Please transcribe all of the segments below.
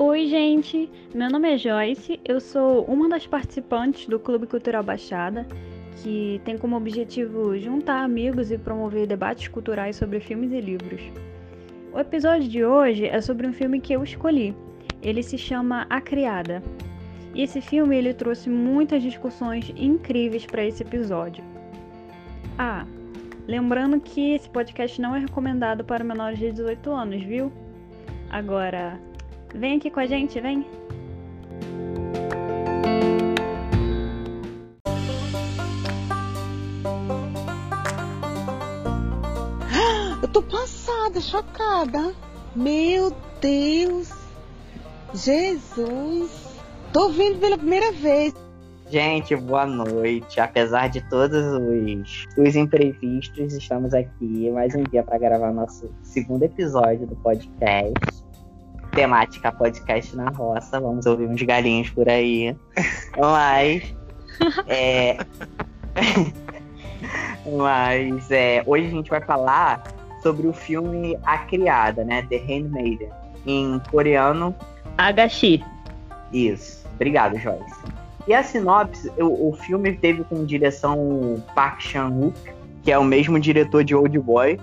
Oi, gente. Meu nome é Joyce. Eu sou uma das participantes do Clube Cultural Baixada, que tem como objetivo juntar amigos e promover debates culturais sobre filmes e livros. O episódio de hoje é sobre um filme que eu escolhi. Ele se chama A Criada. E esse filme ele trouxe muitas discussões incríveis para esse episódio. Ah, lembrando que esse podcast não é recomendado para menores de 18 anos, viu? Agora, vem aqui com a gente, vem! Eu tô passada, chocada. Meu Deus! Jesus! Tô vindo pela primeira vez. Gente, boa noite. Apesar de todos os, os imprevistos, estamos aqui mais um dia para gravar nosso segundo episódio do podcast. Temática podcast na roça. Vamos ouvir uns galinhos por aí. Mas. É. Mas é, hoje a gente vai falar sobre o filme A Criada, né? The Handmaiden. Em coreano. Agashi. Isso. Obrigado, Joyce. E a sinopse, o, o filme teve com direção Park Chan-wook, que é o mesmo diretor de Old Boy,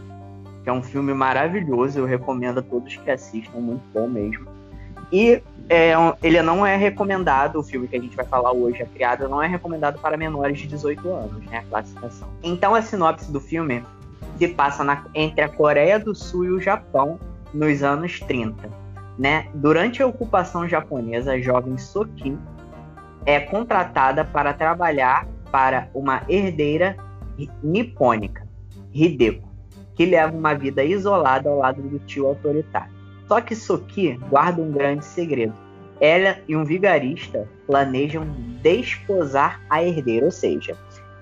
que é um filme maravilhoso, eu recomendo a todos que assistam, muito bom mesmo. E é, ele não é recomendado, o filme que a gente vai falar hoje, A Criada, não é recomendado para menores de 18 anos, né, a classificação. Então a sinopse do filme se passa na, entre a Coreia do Sul e o Japão nos anos 30. Né? Durante a ocupação japonesa, a jovem Soki é contratada para trabalhar para uma herdeira nipônica, Hideko, que leva uma vida isolada ao lado do tio autoritário. Só que Soki guarda um grande segredo. Ela e um vigarista planejam desposar a herdeira, ou seja,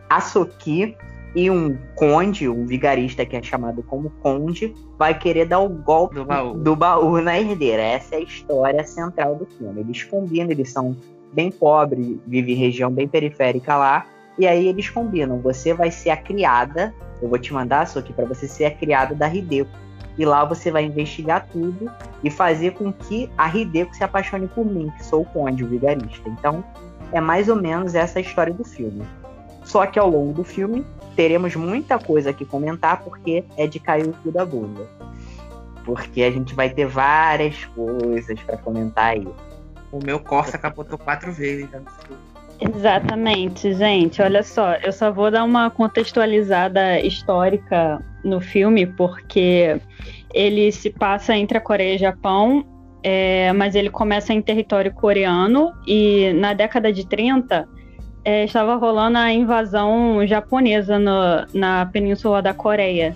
a Soki e um conde, um vigarista que é chamado como conde, vai querer dar o golpe do baú, do baú na herdeira. Essa é a história central do filme. Eles combinam, eles são bem pobres, vivem em região bem periférica lá, e aí eles combinam, você vai ser a criada, eu vou te mandar isso aqui para você ser a criada da Hideko. E lá você vai investigar tudo e fazer com que a Hideko se apaixone por mim, que sou o conde, o vigarista. Então, é mais ou menos essa a história do filme. Só que ao longo do filme, teremos muita coisa aqui comentar, porque é de cair o cu da bunda. Porque a gente vai ter várias coisas para comentar aí. O meu Corsa capotou quatro vezes. Então... Exatamente, gente. Olha só, eu só vou dar uma contextualizada histórica no filme, porque ele se passa entre a Coreia e o Japão, é, mas ele começa em território coreano e na década de 30 é, estava rolando a invasão japonesa no, na península da Coreia.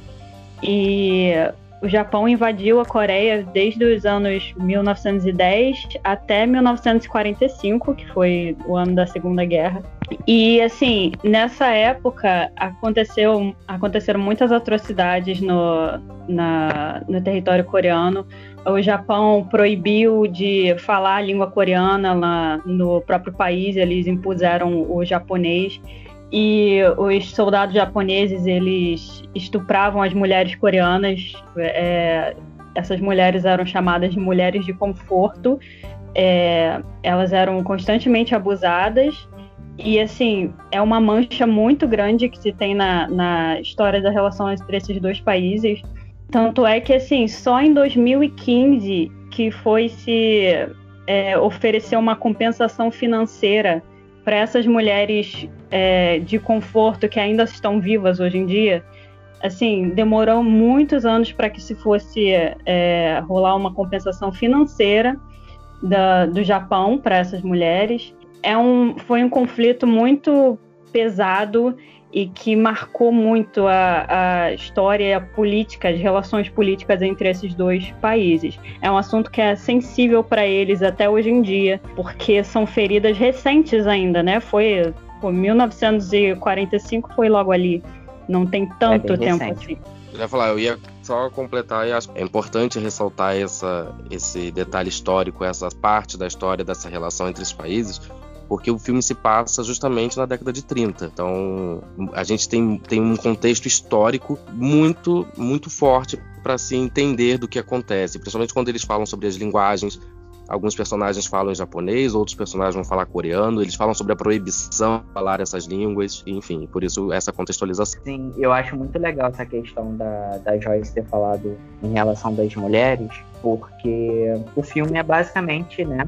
E o Japão invadiu a Coreia desde os anos 1910 até 1945, que foi o ano da Segunda Guerra. E assim, nessa época aconteceu, aconteceram muitas atrocidades no, na, no território coreano. O Japão proibiu de falar a língua coreana lá no próprio país, eles impuseram o japonês e os soldados japoneses eles estupravam as mulheres coreanas. É, essas mulheres eram chamadas de mulheres de conforto. É, elas eram constantemente abusadas e assim é uma mancha muito grande que se tem na, na história da relação entre esses dois países. Tanto é que assim só em 2015 que foi se é, oferecer uma compensação financeira para essas mulheres é, de conforto que ainda estão vivas hoje em dia, assim, demorou muitos anos para que se fosse é, rolar uma compensação financeira da, do Japão para essas mulheres. É um, foi um conflito muito pesado e que marcou muito a, a história política, as relações políticas entre esses dois países. É um assunto que é sensível para eles até hoje em dia, porque são feridas recentes ainda, né? Foi pô, 1945 foi logo ali, não tem tanto é tempo recente. assim. Eu ia falar, eu ia só completar e acho é importante ressaltar essa, esse detalhe histórico, essa parte da história dessa relação entre os países, porque o filme se passa justamente na década de 30. Então, a gente tem, tem um contexto histórico muito, muito forte para se entender do que acontece, principalmente quando eles falam sobre as linguagens. alguns personagens falam em japonês, outros personagens vão falar coreano, eles falam sobre a proibição de falar essas línguas, enfim, por isso essa contextualização. Sim, eu acho muito legal essa questão da, da Joyce ter falado em relação das mulheres, porque o filme é basicamente, né,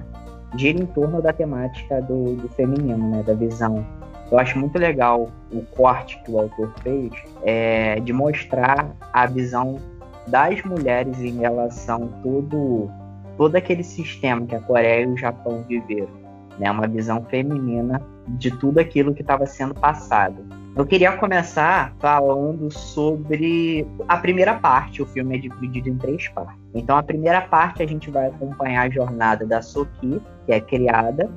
gira em torno da temática do, do feminino, né, da visão. Eu acho muito legal o corte que o autor fez é, de mostrar a visão das mulheres em relação a todo, todo aquele sistema que a Coreia e o Japão viveram. Né? Uma visão feminina de tudo aquilo que estava sendo passado. Eu queria começar falando sobre a primeira parte. O filme é dividido em três partes. Então, a primeira parte a gente vai acompanhar a jornada da Soki, que é criada,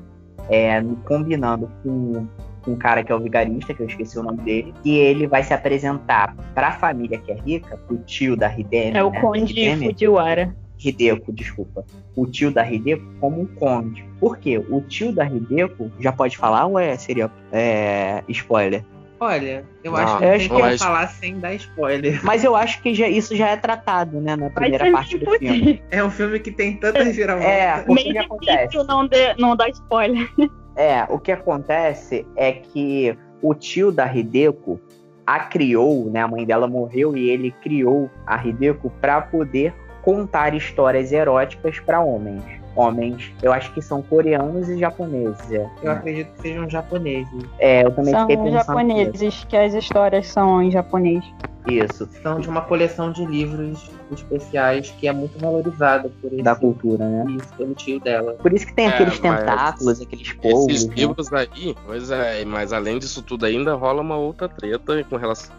é, combinando com um cara que é o vigarista, que eu esqueci o nome dele, e ele vai se apresentar para a família que é rica, o tio da Hidemi. É o né? Conde Hidemi, Fujiwara. Hideko, desculpa. O tio da Hideko como um conde. Por quê? O tio da Hideko já pode falar ou é, seria é, spoiler? Olha, eu Não, acho que eu não tem como mas- falar sem dar spoiler. Mas eu acho que já- isso já é tratado, né, na primeira ser parte do filme. É um filme que tem tantas viravoltas. É, o que, que Meio acontece? não, de, não dar spoiler. É, o que acontece é que o tio da Hideko a criou, né? A mãe dela morreu e ele criou a Hideko para poder contar histórias eróticas para homens. Homens, eu acho que são coreanos e japoneses. É, Eu acredito que sejam japoneses. É, eu também São fiquei pensando nisso. japoneses, que as histórias são em japonês. Isso, São de uma coleção de livros especiais que é muito valorizada por esse, da cultura, né? isso, pelo tio dela. Por isso que tem É, aqueles tentáculos, aqueles polvos. Esses né? livros aí, pois é, mas além disso tudo ainda rola uma outra treta com relação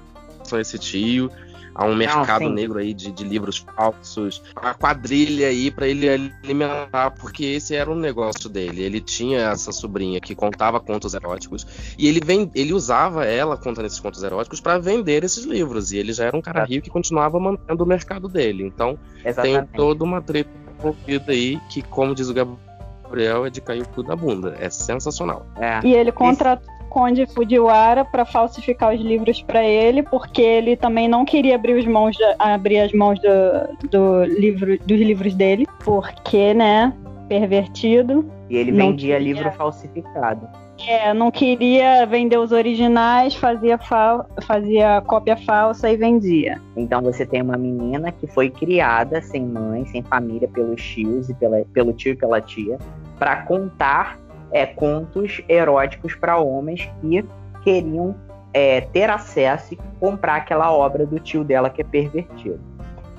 a esse tio. Há um mercado sim. negro aí de, de livros falsos, uma quadrilha aí pra ele alimentar, porque esse era o negócio dele. Ele tinha essa sobrinha que contava contos eróticos e ele, vem, ele usava ela contando esses contos eróticos pra vender esses livros. E ele já era um cara rico que continuava mantendo o mercado dele. Então tem Exatamente. toda uma treta envolvida aí que, como diz o Gabriel, é de cair o cu da bunda. É sensacional. É. E ele contratou Conde Fujiwara para falsificar os livros para ele, porque ele também não queria abrir, os mãos abrir as mãos do, do livro, dos livros dele, porque, né, pervertido. E ele vendia queria. livro falsificado. É, não queria vender os originais, fazia, fal- fazia cópia falsa e vendia. Então você tem uma menina que foi criada sem mãe, sem família pelos tios e pela, pelo tio e pela tia, para contar é, contos eróticos para homens que queriam é, ter acesso e comprar aquela obra do tio dela que é pervertido.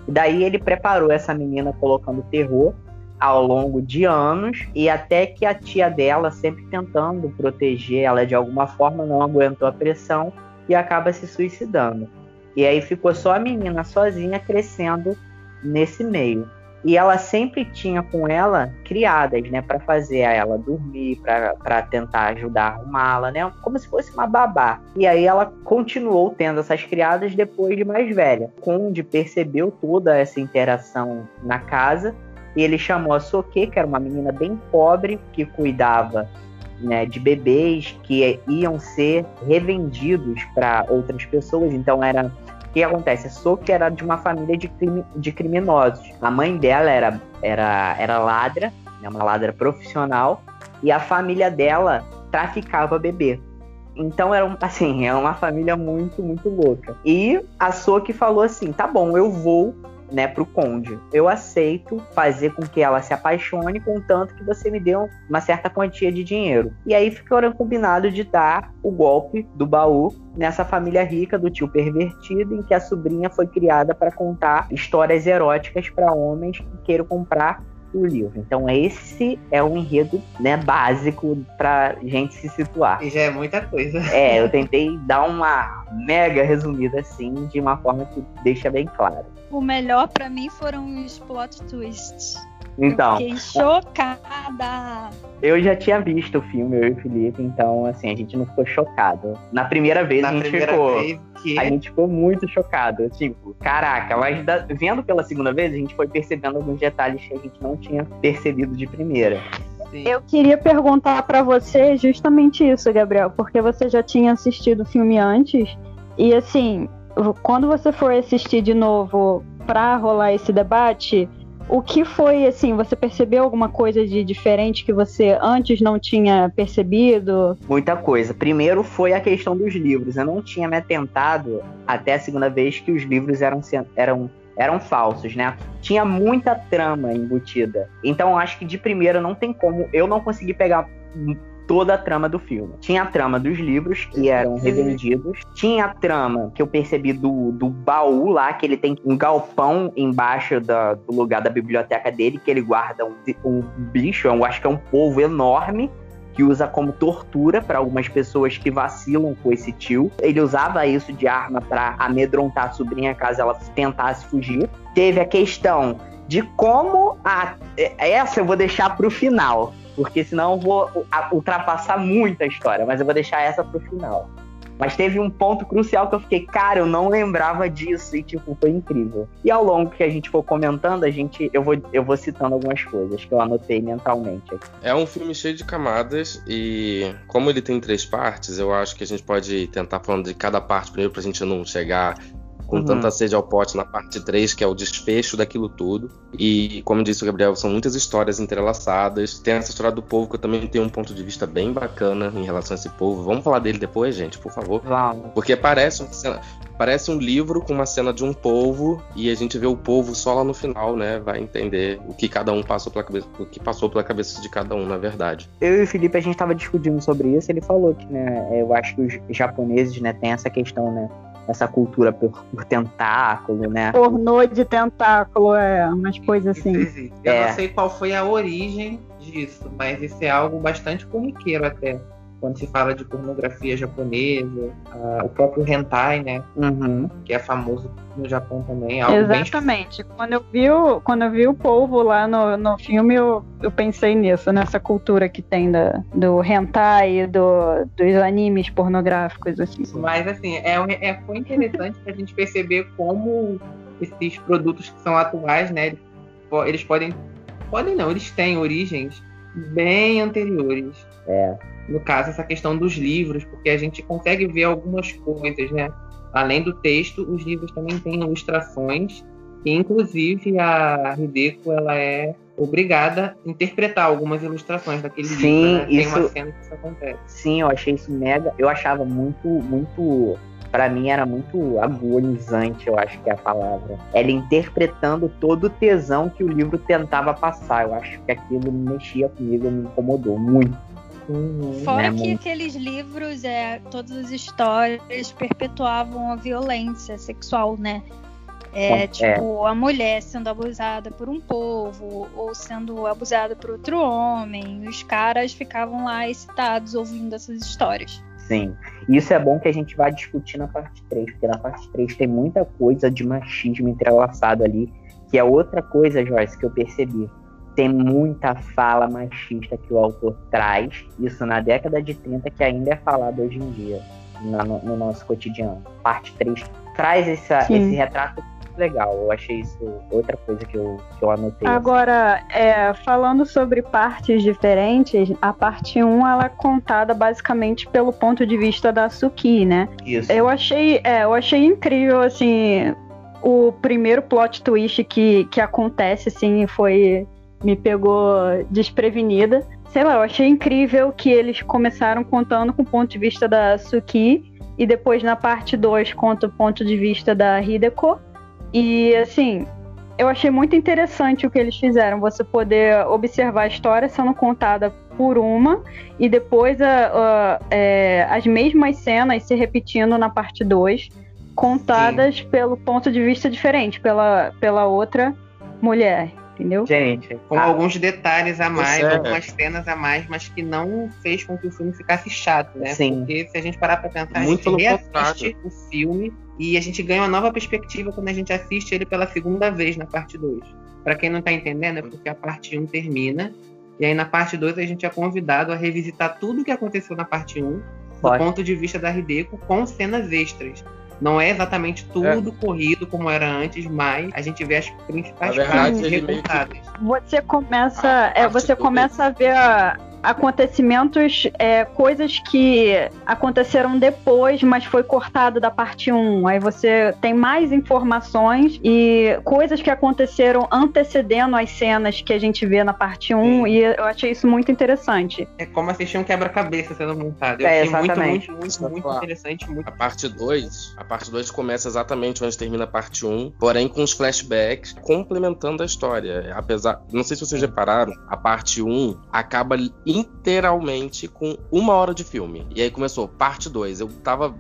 E daí ele preparou essa menina colocando terror ao longo de anos e até que a tia dela, sempre tentando proteger ela de alguma forma, não aguentou a pressão e acaba se suicidando. E aí ficou só a menina sozinha crescendo nesse meio. E ela sempre tinha com ela criadas, né, para fazer ela dormir, para tentar ajudar a arrumá-la, né, como se fosse uma babá. E aí ela continuou tendo essas criadas depois de mais velha. Conde percebeu toda essa interação na casa e ele chamou a Soke, que era uma menina bem pobre que cuidava né, de bebês que iam ser revendidos para outras pessoas. Então era que acontece? A Soki era de uma família de, crime, de criminosos. A mãe dela era, era, era ladra, né, uma ladra profissional, e a família dela traficava bebê. Então era um, assim, é uma família muito, muito louca. E a Soki falou assim: tá bom, eu vou né, pro conde. Eu aceito fazer com que ela se apaixone, contanto que você me dê uma certa quantia de dinheiro. E aí ficaram combinado de dar o golpe do baú nessa família rica do tio pervertido, em que a sobrinha foi criada para contar histórias eróticas para homens que queiram comprar o livro. Então esse é o enredo, né, básico pra gente se situar. E já é muita coisa. É, eu tentei dar uma mega resumida assim, de uma forma que deixa bem claro. O melhor pra mim foram os plot twists. Então, Eu fiquei chocada. eu já tinha visto o filme, eu e o Felipe, então assim, a gente não ficou chocado. Na primeira vez Na a gente primeira ficou. vez que A gente ficou muito chocado. Tipo, caraca, mas da- vendo pela segunda vez, a gente foi percebendo alguns detalhes que a gente não tinha percebido de primeira. sim, Eu queria perguntar pra você justamente isso, Gabriel, porque você já tinha assistido o filme antes e assim, quando você for assistir de novo pra rolar esse debate, O que foi, assim, você percebeu alguma coisa de diferente que você antes não tinha percebido? Muita coisa. Primeiro foi a questão dos livros. Eu não tinha me atentado até a segunda vez que os livros eram, eram, eram falsos, né? Tinha muita trama embutida. Então acho que de primeira não tem como. Eu não consegui pegar toda a trama do filme. Tinha a trama dos livros que eram revendidos, tinha a trama que eu percebi do, do baú lá, que ele tem um galpão embaixo da, do lugar da biblioteca dele, que ele guarda um, um bicho, eu acho que é um povo enorme, que usa como tortura para algumas pessoas que vacilam com esse tio. Ele usava isso de arma para amedrontar a sobrinha caso ela tentasse fugir. Teve a questão de como a essa eu vou deixar para o final porque senão eu vou ultrapassar muito a história, mas eu vou deixar essa pro final. Mas teve um ponto crucial que eu fiquei, cara, eu não lembrava disso e tipo, foi incrível. E ao longo que a gente for comentando, a gente eu vou eu vou citando algumas coisas que eu anotei mentalmente. É um filme cheio de camadas e como ele tem três partes, eu acho que a gente pode tentar falando de cada parte primeiro pra gente não chegar com uhum. tanta sede ao pote na parte 3, que é o desfecho daquilo tudo. E, como disse o Gabriel, são muitas histórias entrelaçadas. Tem essa história do povo que eu também tenho um ponto de vista bem bacana em relação a esse povo. Vamos falar dele depois, gente, por favor. Vamos. Porque parece cena, parece um livro com uma cena de um povo e a gente vê o povo só lá no final, né? Vai entender o que cada um passou pela cabeça, o que passou pela cabeça de cada um, na verdade. Eu e o Felipe a gente estava discutindo sobre isso. Ele falou que, né? Eu acho que os japoneses, né, tem essa questão, né? Essa cultura por, por, tentáculo, né? Pornô de tentáculo, é, umas coisas assim. Eu é. não sei qual foi a origem disso, mas isso é algo bastante corriqueiro até quando se fala de pornografia japonesa, uh, o próprio hentai, né? Uhum. Que é famoso no Japão também. Exatamente. Bem... Quando, eu vi o, quando eu vi o povo lá no, no filme, eu, eu pensei nisso, nessa cultura que tem da, do hentai e do, dos animes pornográficos, assim. Mas, assim, é, é, foi interessante a gente perceber como esses produtos que são atuais, né? Eles, eles podem... Podem não, eles têm origens bem anteriores. É no caso, essa questão dos livros, porque a gente consegue ver algumas coisas, né? Além do texto, os livros também têm ilustrações, e inclusive a Hideko, ela é obrigada a interpretar algumas ilustrações daquele Sim, livro. Né? Isso... Tem uma cena que isso acontece. Sim, eu achei isso mega. Eu achava muito, muito. Para mim era muito agonizante, eu acho que é a palavra. Ela interpretando todo o tesão que o livro tentava passar. Eu acho que aquilo mexia comigo, me incomodou muito. Uhum, Fora né, que aqueles livros, é, todas as histórias perpetuavam a violência sexual, né? É, é, tipo, a mulher sendo abusada por um povo ou sendo abusada por outro homem. Os caras ficavam lá excitados ouvindo essas histórias. Sim. Isso é bom que a gente vai discutir na parte 3, porque na parte 3 tem muita coisa de machismo entrelaçado ali, que é outra coisa, Joyce, que eu percebi tem muita fala machista que o autor traz, isso na década de 30, que ainda é falado hoje em dia, no, no nosso cotidiano. Parte 3 traz essa, esse retrato legal. Eu achei isso outra coisa que eu, que eu anotei. Agora, é, falando sobre partes diferentes, a parte 1 ela é contada basicamente pelo ponto de vista da Suki, né? Isso. Eu achei, é, eu achei incrível, assim, o primeiro plot twist que, que acontece, assim, foi me pegou desprevenida. Sei lá, eu achei incrível que eles começaram contando com o ponto de vista da Suki e depois na parte 2 conta o ponto de vista da Hideko. E assim, eu achei muito interessante o que eles fizeram, você poder observar a história sendo contada por uma e depois a, a, é, as mesmas cenas se repetindo na parte 2, contadas Sim. pelo ponto de vista diferente, pela, pela outra mulher entendeu? Gente, com ah, alguns detalhes a mais, é... algumas cenas a mais, mas que não fez com que o filme ficasse chato, né? Sim. Porque se a gente parar pra pensar, Muito a gente reassiste o filme e a gente ganha uma nova perspectiva quando a gente assiste ele pela segunda vez na parte 2. Para quem não tá entendendo, é porque a parte 1 um termina e aí na parte 2 a gente é convidado a revisitar tudo o que aconteceu na parte 1 um, do ponto de vista da Hideko com cenas extras. Não é exatamente tudo é. corrido como era antes, mas a gente vê as principais coisas recortadas. Você começa, a, é, você começa a ver a, acontecimentos, é, coisas que aconteceram depois, mas foi cortado da parte 1. Aí você tem mais informações e coisas que aconteceram antecedendo as cenas que a gente vê na parte 1, Sim. e eu achei isso muito interessante. É como assistir um quebra-cabeça sendo montado. Eu é, achei exatamente. muito, muito, muito, muito interessante. Muito... A parte 2, a parte 2 começa exatamente onde termina a parte 1, porém com os flashbacks complementando a história. Apesar, não sei se vocês repararam, a parte 1 acaba inteiramente com uma hora de filme. E aí começou parte 2. Eu tava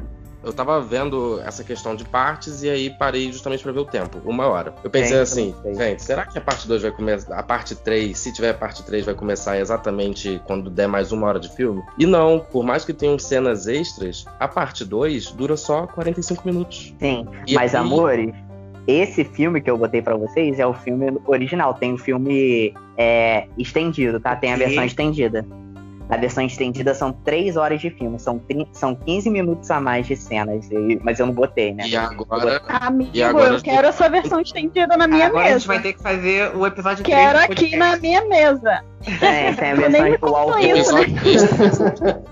eu tava vendo essa questão de partes e aí parei justamente para ver o tempo, uma hora. Eu pensei assim, gente, será que a parte 2 vai começar, a parte 3, se tiver a parte 3, vai começar exatamente quando der mais uma hora de filme? E não, por mais que tenham cenas extras, a parte 2 dura só 45 minutos. Sim, e mas aí... amores, esse filme que eu botei para vocês é o filme original. Tem o filme é, estendido, tá? Tem a versão estendida. Na versão estendida são 3 horas de filme, são, são 15 minutos a mais de cenas, mas eu não botei, né? E agora. Amigo, e agora eu quero essa versão estendida na minha agora mesa. Agora a gente vai ter que fazer o episódio Quero aqui na minha mesa. É, tem a versão de o né?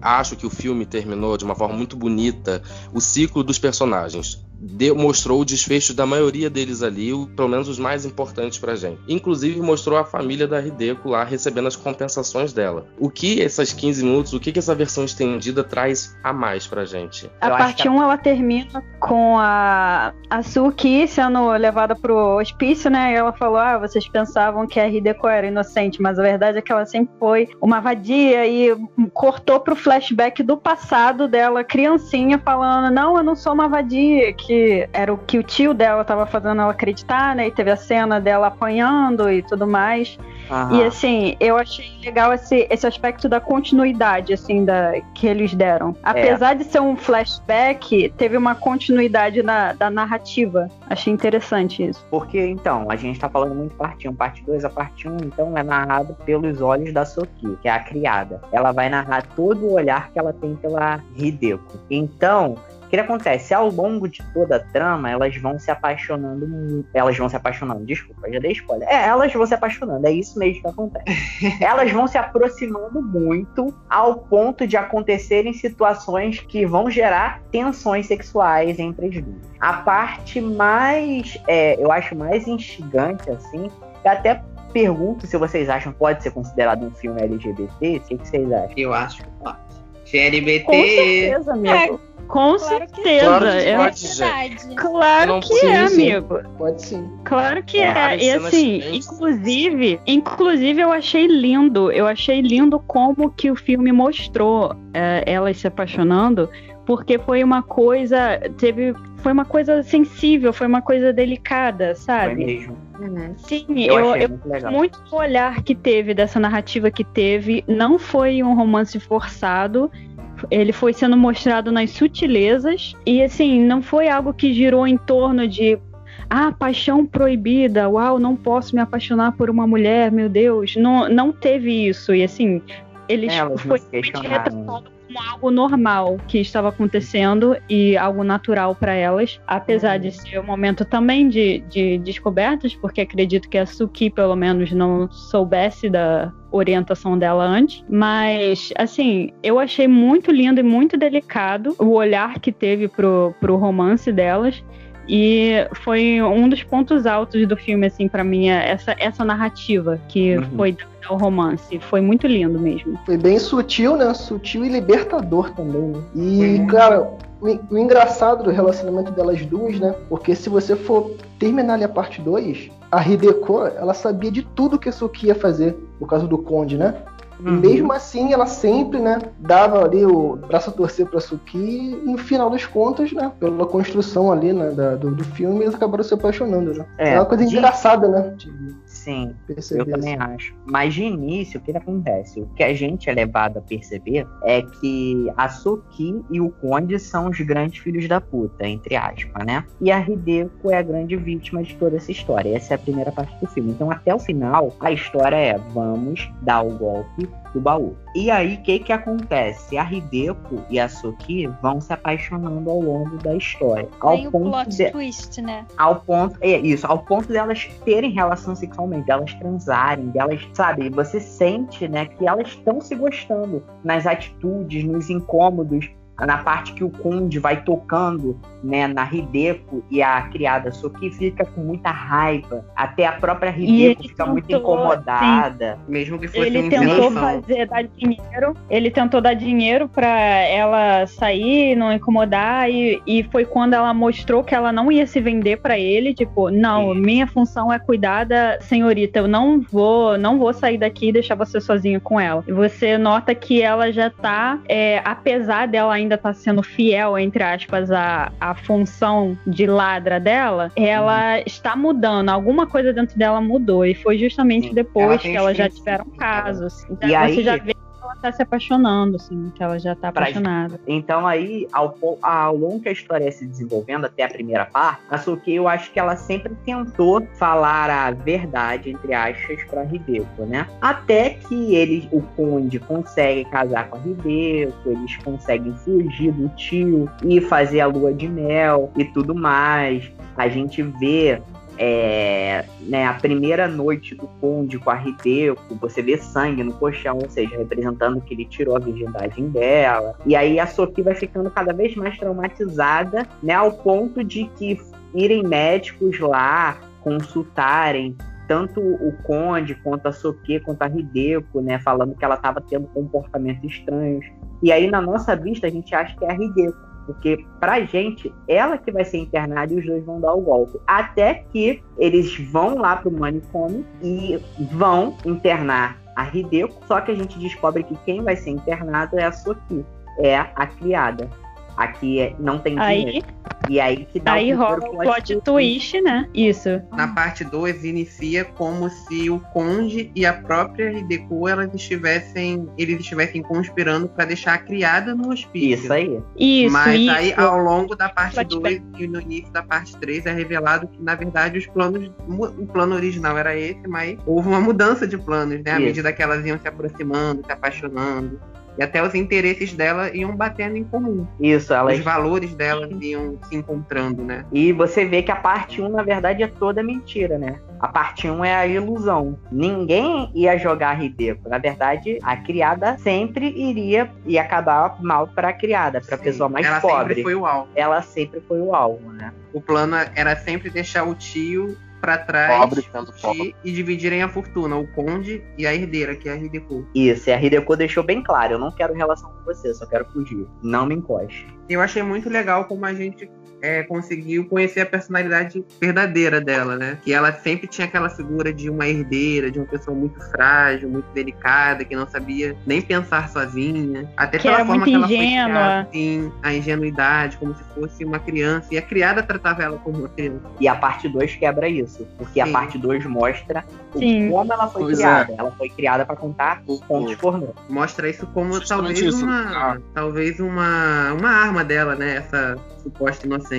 Acho que o filme terminou de uma forma muito bonita o ciclo dos personagens deu, mostrou o desfecho da maioria deles ali, o, pelo menos os mais importantes pra gente. Inclusive mostrou a família da Hideko lá recebendo as compensações dela. O que essas 15 minutos, o que, que essa versão estendida traz a mais pra gente? A Eu parte 1 que... ela termina com a, a Suki sendo levada pro hospício, né? E ela falou: Ah, vocês pensavam que a Hideko era inocente, mas a verdade é que ela sempre foi uma vadia e cortou pro flashback do passado dela, criancinha, falando: Não, eu não sou uma vadia, que que era o que o tio dela estava fazendo ela acreditar, né? E teve a cena dela apanhando e tudo mais. Aham. E assim, eu achei legal esse, esse aspecto da continuidade, assim, da, que eles deram. Apesar é. de ser um flashback, teve uma continuidade na, da narrativa. Achei interessante isso. Porque, então, a gente tá falando muito parte 1, parte 2, a parte 1, então, é narrado pelos olhos da Soki, que é a criada. Ela vai narrar todo o olhar que ela tem pela Hideko. Então, que acontece? Ao longo de toda a trama, elas vão se apaixonando. Elas vão se apaixonando. Desculpa, já dei spoiler. É, elas vão se apaixonando. É isso mesmo que acontece. elas vão se aproximando muito ao ponto de acontecerem situações que vão gerar tensões sexuais entre as duas. A parte mais. É, eu acho mais instigante, assim, é até pergunto se vocês acham pode ser considerado um filme LGBT. O que, que vocês acham? Eu acho que pode. LGBT. Com certeza, amigo. É. Com claro certeza. Claro que, é pode, claro que é, amigo. Pode sim. Claro que é. é. E assim, inclusive, inclusive eu achei lindo. Eu achei lindo como que o filme mostrou é, elas se apaixonando, porque foi uma coisa, teve, foi uma coisa sensível, foi uma coisa delicada, sabe? Foi mesmo. Uhum. Sim, eu, eu, eu muito, muito olhar que teve dessa narrativa que teve, não foi um romance forçado ele foi sendo mostrado nas sutilezas e assim, não foi algo que girou em torno de ah, paixão proibida, uau, não posso me apaixonar por uma mulher, meu Deus. Não, não teve isso. E assim, eles é, foi retratado como algo normal que estava acontecendo e algo natural para elas, apesar de ser um momento também de, de descobertas, porque acredito que a Suki, pelo menos, não soubesse da, orientação dela antes. Mas, assim, eu achei muito lindo e muito delicado o olhar que teve pro, pro romance delas. E foi um dos pontos altos do filme, assim, para mim, é essa, essa narrativa que uhum. foi o romance. Foi muito lindo mesmo. Foi bem sutil, né? Sutil e libertador também, né? E, uhum. cara, o, o, engraçado do relacionamento delas duas, né? Porque se você for terminar ali a parte 2, a Hideko, ela sabia de tudo que a Suki ia fazer, por causa do Conde, né? Uhum. Mesmo assim, ela sempre, né, dava ali o braço a torcer pra Suki e no final das contas, né, pela construção ali, né, da, do, do filme, eles acabaram se apaixonando, né? É, é uma coisa de... engraçada, né? Sim, eu também acho. Mas de início, o que acontece? O que a gente é levado a perceber é que a Suki e o Conde são os grandes filhos da puta, entre aspas, né? E a Hideko é a grande vítima de toda essa história. Essa é a primeira parte do filme. Então, até o final, a história é: vamos dar o golpe do baú. E aí, o que que acontece? A Hideko e a Soki vão se apaixonando ao longo da história. Ao Tem ponto plot de... twist, né? Ao ponto, é isso, ao ponto delas terem relação sexualmente, delas transarem, delas, sabe, você sente, né, que elas estão se gostando nas atitudes, nos incômodos, na parte que o Conde vai tocando né, na Hideko e a criada Soki fica com muita raiva. Até a própria Hideko fica tentou, muito incomodada. Sim. Mesmo que fosse Ele tentou fazer dar dinheiro. Ele tentou dar dinheiro para ela sair, não incomodar. E, e foi quando ela mostrou que ela não ia se vender para ele. Tipo, não, sim. minha função é cuidar da senhorita. Eu não vou, não vou sair daqui e deixar você sozinho com ela. E você nota que ela já tá, é, apesar dela ainda tá sendo fiel, entre aspas, a, a função de ladra dela, ela uhum. está mudando. Alguma coisa dentro dela mudou. E foi justamente Sim. depois ela que elas já tiveram casos. Então e você aí... já vê ela tá se apaixonando, assim, que ela já tá apaixonada. Então aí, ao, ao longo que a história ia se desenvolvendo, até a primeira parte, a Suki, eu acho que ela sempre tentou falar a verdade, entre aspas, pra Hideko, né? Até que ele, o Conde consegue casar com a Hideko, eles conseguem fugir do tio e fazer a lua de mel e tudo mais. A gente vê é, né, a primeira noite do Conde com a Hideko, você vê sangue no colchão, ou seja, representando que ele tirou a virgindade dela. E aí a Sophie vai ficando cada vez mais traumatizada, né, ao ponto de que irem médicos lá consultarem tanto o Conde quanto a Soque quanto a Hideko, né, falando que ela estava tendo comportamentos estranhos. E aí na nossa vista a gente acha que é a Hideko porque pra gente, ela que vai ser internada e os dois vão dar o golpe. Até que eles vão lá pro manicômio e vão internar a Hideko, só que a gente descobre que quem vai ser internado é a Soki, é a criada. Aqui é, não tem dinheiro. E aí que dá aí o rola o plot twist, né? Isso. Na parte 2 inicia como se o Conde e a própria Hideko elas estivessem, eles estivessem conspirando para deixar a criada no hospício. Isso aí. Isso, Mas isso. aí ao longo da parte 2 e no início da parte 3 é revelado que na verdade os planos, o plano original era esse, mas houve uma mudança de planos, né? À isso. medida que elas iam se aproximando, se apaixonando. E até os interesses dela iam batendo em comum. Isso, elas... Os valores dela iam se encontrando, né? E você vê que a parte 1, na verdade, é toda mentira, né? A parte 1 é a ilusão. Ninguém ia jogar Hideko. Na verdade, a criada sempre iria e acabar mal para a criada, para a pessoa mais ela pobre. Ela sempre foi o alvo. Ela sempre foi o alvo, né? O plano era sempre deixar o tio para trás pobre, pobre. e dividirem a fortuna, o conde e a herdeira, que é a Hideko. Isso, e a Hideko deixou bem claro, eu não quero relação com você, só quero fugir. Não me encoste. Eu achei muito legal como a gente é, conseguiu conhecer a personalidade verdadeira dela, né? Que ela sempre tinha aquela figura de uma herdeira, de uma pessoa muito frágil, muito delicada, que não sabia nem pensar sozinha. Até que pela forma que ela ingênua. foi criada, assim, a ingenuidade, como se fosse uma criança. E a criada tratava ela como uma criança. E a parte 2 quebra isso, porque Sim. a parte 2 mostra Sim. como ela foi pois criada. É. Ela foi criada para contar os pontos pornô. Mostra isso como Justamente talvez isso. uma, ah. talvez uma, uma arma dela, né? Essa suposta inocência.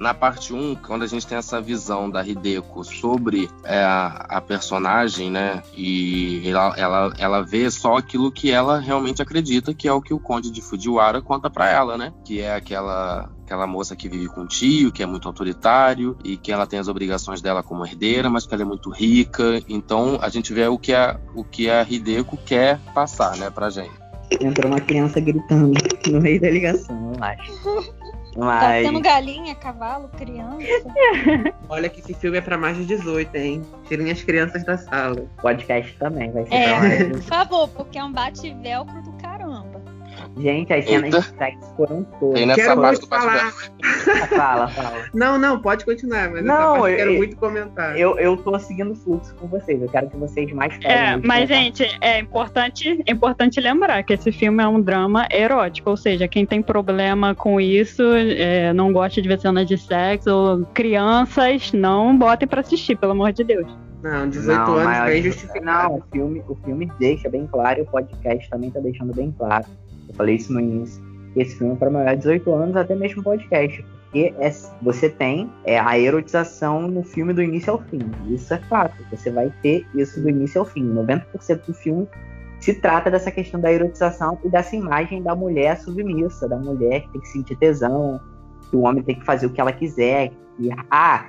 Na parte 1, quando a gente tem essa visão da Hideko sobre é, a, a, personagem, né? E ela, ela, ela vê só aquilo que ela realmente acredita, que é o que o Conde de Fujiwara conta para ela, né? Que é aquela aquela moça que vive com o tio, que é muito autoritário e que ela tem as obrigações dela como herdeira, mas que ela é muito rica. Então a gente vê o que a, o que a Hideko quer passar, né, pra gente. Entrou uma criança gritando no meio da ligação, eu acho. Mas... Tá tendo galinha, cavalo, criança. Olha que esse filme é pra mais de 18, hein? Tirem as crianças da sala. Podcast também vai ser é, pra mais de Por favor, porque é um bate-velcro do caramba. Gente, as cenas Eita. de sexo foram todas. Quero muito falar. fala, fala. Não, não, pode continuar, mas não, eu quero eu, muito comentar. Eu, eu tô seguindo o fluxo com vocês. Eu quero que vocês mais falem. É, mas, gente, é importante, é importante lembrar que esse filme é um drama erótico, ou seja, quem tem problema com isso, é, não gosta de ver cenas de sexo, ou crianças, não botem pra assistir, pelo amor de Deus. Não, 18 não, anos bem justificado. Não, o filme, o filme deixa bem claro e o podcast também tá deixando bem claro falei isso no início. Esse filme é para maior de 18 anos, até mesmo podcast. Porque é, você tem é, a erotização no filme do início ao fim. Isso é fato. Você vai ter isso do início ao fim. 90% do filme se trata dessa questão da erotização e dessa imagem da mulher submissa, da mulher que tem que sentir tesão, que o homem tem que fazer o que ela quiser, que ah,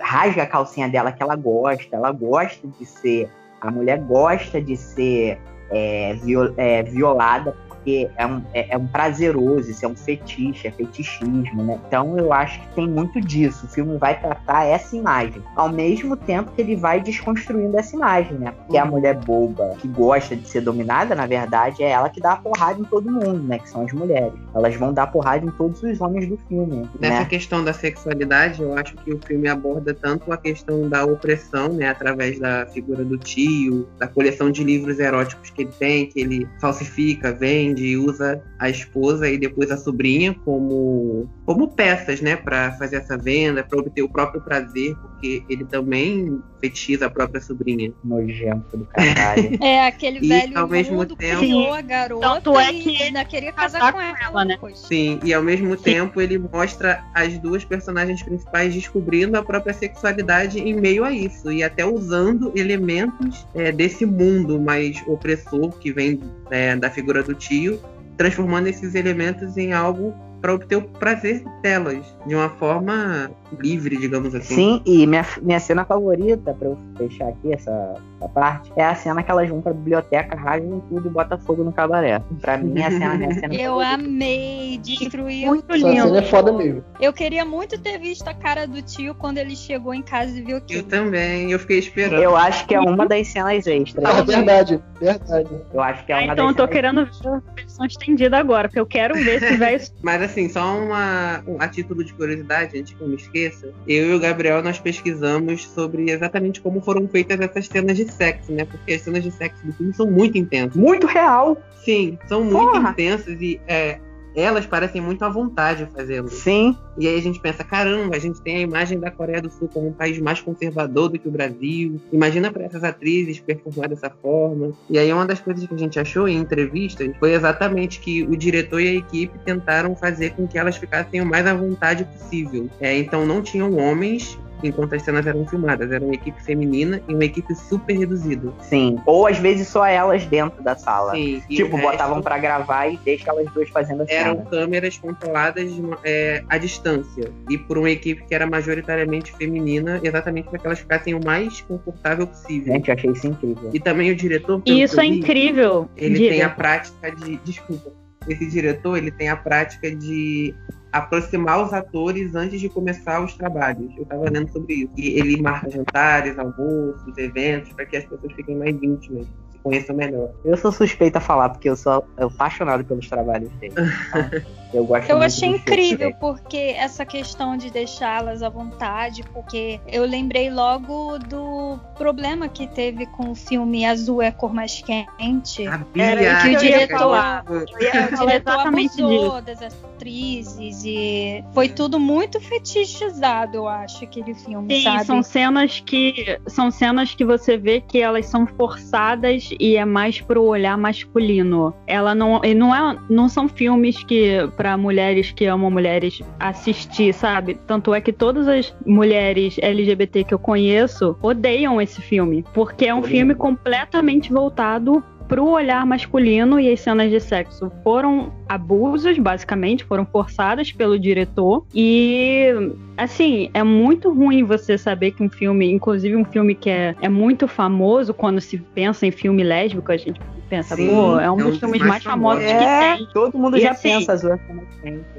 rasga a calcinha dela que ela gosta, ela gosta de ser, a mulher gosta de ser é, viol, é, violada porque é um, é, é, um prazeroso, isso é um fetiche, é fetichismo, né? Então eu acho que tem muito disso. O filme vai tratar essa imagem, ao mesmo tempo que ele vai desconstruindo essa imagem, né? Porque a mulher boba que gosta de ser dominada, na verdade, é ela que dá a porrada em todo mundo, né? Que são as mulheres. Elas vão dar porrada em todos os homens do filme. Nessa né? questão da sexualidade, eu acho que o filme aborda tanto a questão da opressão, né? Através da figura do tio, da coleção de livros eróticos que ele tem, que ele falsifica, vende onde usa a esposa e depois a sobrinha como, como peças, né, para fazer essa venda, para obter o próprio prazer, porque ele também fetichiza a própria sobrinha. Nojento do caralho. é, aquele e, velho ao mesmo tempo, criou a garota Tanto é que e ainda queria casar com ela, ela né? Sim, e ao mesmo Sim. tempo ele mostra as duas personagens principais descobrindo a própria sexualidade em meio a isso, e até usando elementos é, desse mundo mais opressor que vem é, da figura do tio, transformando esses elementos em algo para obter o prazer delas de uma forma livre, digamos assim. Sim, e minha, minha cena favorita, para eu fechar aqui essa, essa, parte, é a cena que elas vão pra biblioteca, rasgam tudo e botam fogo no cabaré. Pra mim, é a cena, minha cena Eu favorita. amei, destruiu muito lindo. Essa cena é foda mesmo. Eu queria muito ter visto a cara do tio quando ele chegou em casa e viu aquilo. Eu também, eu fiquei esperando. Eu acho que é uma das cenas extras. Ah, verdade, verdade. Eu acho que é uma ah, então das eu tô querendo ver a versão estendida agora, porque eu quero ver se vai... Mas assim, só uma, a título de curiosidade, antes que eu me esqueça, eu e o Gabriel nós pesquisamos sobre exatamente como foram feitas essas cenas de sexo, né? Porque as cenas de sexo do filme são muito intensas. Muito real. Sim, são muito Porra. intensas e é, elas parecem muito à vontade fazendo. Sim. E aí a gente pensa, caramba, a gente tem a imagem da Coreia do Sul como um país mais conservador do que o Brasil. Imagina para essas atrizes performar dessa forma. E aí uma das coisas que a gente achou em entrevistas foi exatamente que o diretor e a equipe tentaram fazer com que elas ficassem o mais à vontade possível. É, então não tinham homens enquanto as cenas eram filmadas. Era uma equipe feminina e uma equipe super reduzida. Sim. Ou às vezes só elas dentro da sala. Sim. Tipo, botavam para gravar e deixa elas duas fazendo a cena. Eram câmeras controladas é, à distância. E por uma equipe que era majoritariamente feminina, exatamente para que elas ficassem o mais confortável possível. Gente, eu achei isso incrível. E também o diretor. Isso é incrível. Ele Diga. tem a prática de. Desculpa. Esse diretor, ele tem a prática de aproximar os atores antes de começar os trabalhos. Eu estava lendo sobre isso. E ele marca jantares, almoços, eventos, para que as pessoas fiquem mais íntimas conheço melhor. Eu sou suspeita a falar, porque eu sou apaixonado pelos trabalhos dele. Eu gosto Eu achei incrível, porque essa questão de deixá-las à vontade, porque eu lembrei logo do problema que teve com o filme Azul é a cor mais quente. Era que o diretor, o diretor abusou das atrizes e foi tudo muito fetichizado, eu acho, aquele filme, Sim, sabe? são cenas que são cenas que você vê que elas são forçadas e é mais pro olhar masculino. Ela não, não é, não são filmes que para mulheres que amam mulheres assistir, sabe? Tanto é que todas as mulheres LGBT que eu conheço odeiam esse filme, porque é um filme completamente voltado pro olhar masculino e as cenas de sexo foram abusos, basicamente, foram forçadas pelo diretor. E, assim, é muito ruim você saber que um filme, inclusive um filme que é, é muito famoso, quando se pensa em filme lésbico, a gente pensa, Sim, pô, é um é dos filmes mais, mais famosos é, que tem. Todo mundo e já assim, pensa, Azul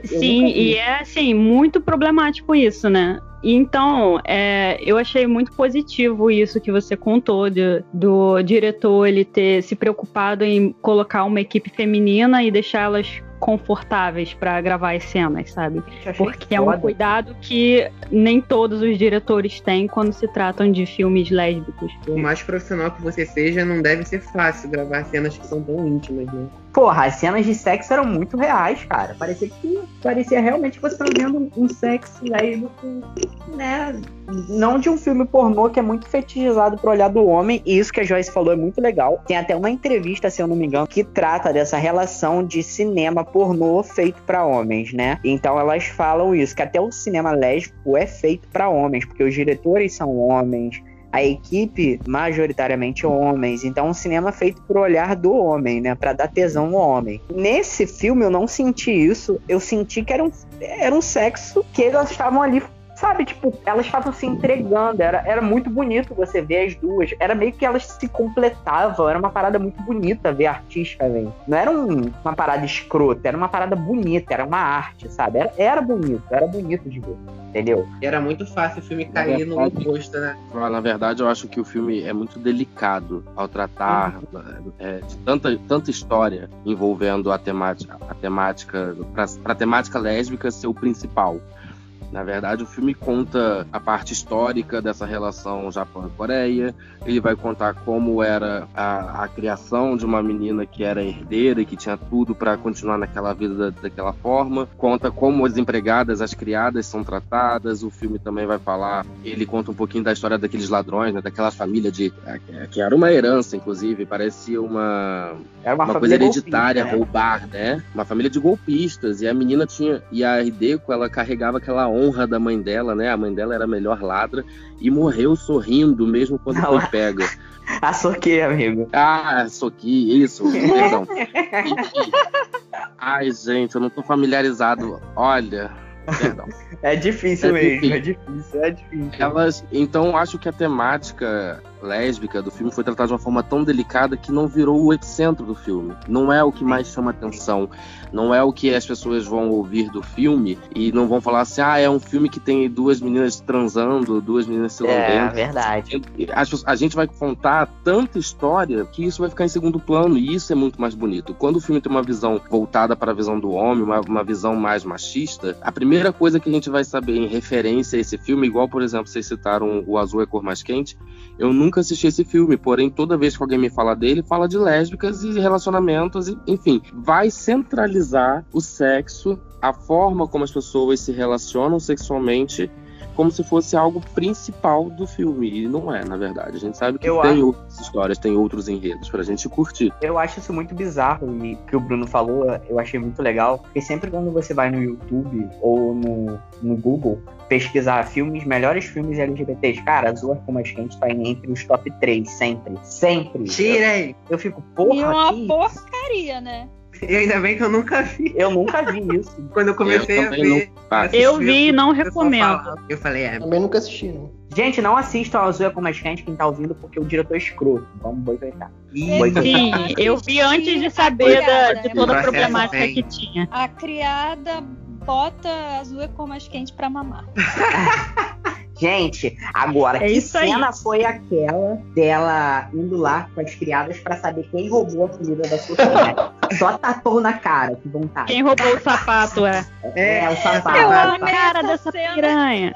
Sim, e é, assim, muito problemático isso, né? Então, é, eu achei muito positivo isso que você contou de, do diretor ele ter se preocupado em colocar uma equipe feminina e deixá-las confortáveis para gravar as cenas, sabe? Porque foda. é um cuidado que nem todos os diretores têm quando se tratam de filmes lésbicos. Por mais profissional que você seja, não deve ser fácil gravar cenas que são tão íntimas, né? Porra, as cenas de sexo eram muito reais, cara. Parecia que parecia realmente que você estava vendo um sexo lésbico, né? Não de um filme pornô que é muito fetichizado pro olhar do homem. E isso que a Joyce falou é muito legal. Tem até uma entrevista, se eu não me engano, que trata dessa relação de cinema pornô feito para homens, né? Então elas falam isso, que até o cinema lésbico é feito para homens, porque os diretores são homens a equipe majoritariamente homens, então um cinema feito pro olhar do homem, né, para dar tesão no homem. Nesse filme eu não senti isso, eu senti que era um, era um sexo que elas estavam ali Sabe, tipo, elas estavam se entregando. Era, era muito bonito você ver as duas. Era meio que elas se completavam. Era uma parada muito bonita ver artisticamente. Não era um, uma parada escrota, era uma parada bonita, era uma arte, sabe? Era, era bonito, era bonito de ver. Entendeu? E era muito fácil o filme cair no oposto, né? Na verdade, eu acho que o filme é muito delicado ao tratar uhum. é, de tanta, tanta história envolvendo a temática, a temática, para a temática lésbica ser o principal. Na verdade, o filme conta a parte histórica dessa relação Japão-Coreia. Ele vai contar como era a, a, criação de uma menina que era herdeira e que tinha tudo para continuar naquela vida da, daquela forma. Conta como as empregadas, as criadas são tratadas. O filme também vai falar. Ele conta um pouquinho da história daqueles ladrões, né, daquela família de que era uma herança, inclusive, parecia uma era uma, uma coisa hereditária golpista, né? roubar, né? Uma família de golpistas e a menina tinha e a Hideko ela carregava aquela honra da mãe dela, né? A mãe dela era a melhor ladra e morreu sorrindo mesmo quando Não, foi pega. A Soquei, amigo. Ah, Soquei, isso, perdão. Ai, gente, eu não tô familiarizado. Olha, Perdão. É difícil é mesmo, difícil. é difícil, é difícil. Elas, então, acho que a temática lésbica do filme foi tratada de uma forma tão delicada que não virou o epicentro do filme. Não é o que mais chama atenção. Não é o que as pessoas vão ouvir do filme e não vão falar assim, ah, é um filme que tem duas meninas transando, duas meninas se lambendo. É, verdade. A gente vai contar tanta história que isso vai ficar em segundo plano e isso é muito mais bonito. Quando o filme tem uma visão voltada para a visão do homem, uma, uma visão mais machista, a primeira coisa que a gente vai saber em referência a esse filme, igual, por exemplo, vocês citaram O Azul é Cor Mais Quente, eu nunca assisti esse filme, porém, toda vez que alguém me fala dele, fala de lésbicas e relacionamentos, e, enfim, vai centralizar o sexo, a forma como as pessoas se relacionam sexualmente como se fosse algo principal do filme. E não é, na verdade. A gente sabe que eu tem acho... outras histórias, tem outros enredos pra gente curtir. Eu acho isso muito bizarro e que o Bruno falou, eu achei muito legal. Porque sempre quando você vai no YouTube ou no, no Google pesquisar filmes, melhores filmes LGBTs, cara, Azul como a gente tá entre os top 3, sempre. Sempre. Tirei! Eu, eu fico, porra. E é uma porcaria, né? E ainda bem que eu nunca vi. Eu nunca vi isso. Quando eu comecei eu a ver. Eu vi e não recomendo. Eu falei, é. Também nunca assisti, não. Gente, não assistam a Azul é como a gente, quem tá ouvindo, porque o diretor é escroto. Vamos boicotar. Sim, eu vi antes de saber da, de toda a problemática que tinha. A criada bota Azul é como mais quente pra mamar. Gente, agora, é que cena aí. foi aquela dela indo lá com as criadas para saber quem roubou a comida da sua filha? Só tapou na cara, que vontade. Quem roubou o sapato, é. É, é o sapato. Eu amo a cara dessa piranha.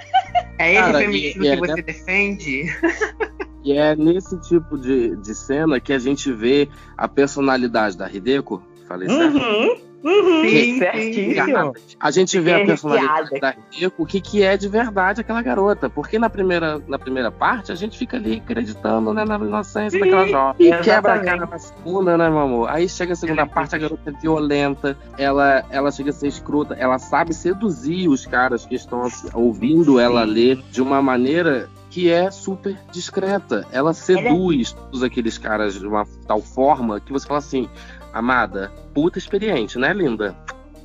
É esse cara, feminismo que é, você defende? E é nesse tipo de, de cena que a gente vê a personalidade da Hideko. Falei certo? Uhum. Sim, certíssimo. A gente vê a personalidade da Rico, o que, que é de verdade aquela garota. Porque na primeira, na primeira parte a gente fica ali acreditando né, na inocência sim, daquela jovem. E quebra a cara na segunda, né, meu amor? Aí chega a segunda parte, a garota é violenta, ela, ela chega a ser escrota, ela sabe seduzir os caras que estão ouvindo ela ler de uma maneira que é super discreta. Ela seduz ela é... todos aqueles caras de uma tal forma que você fala assim: amada, puta experiente, né, linda?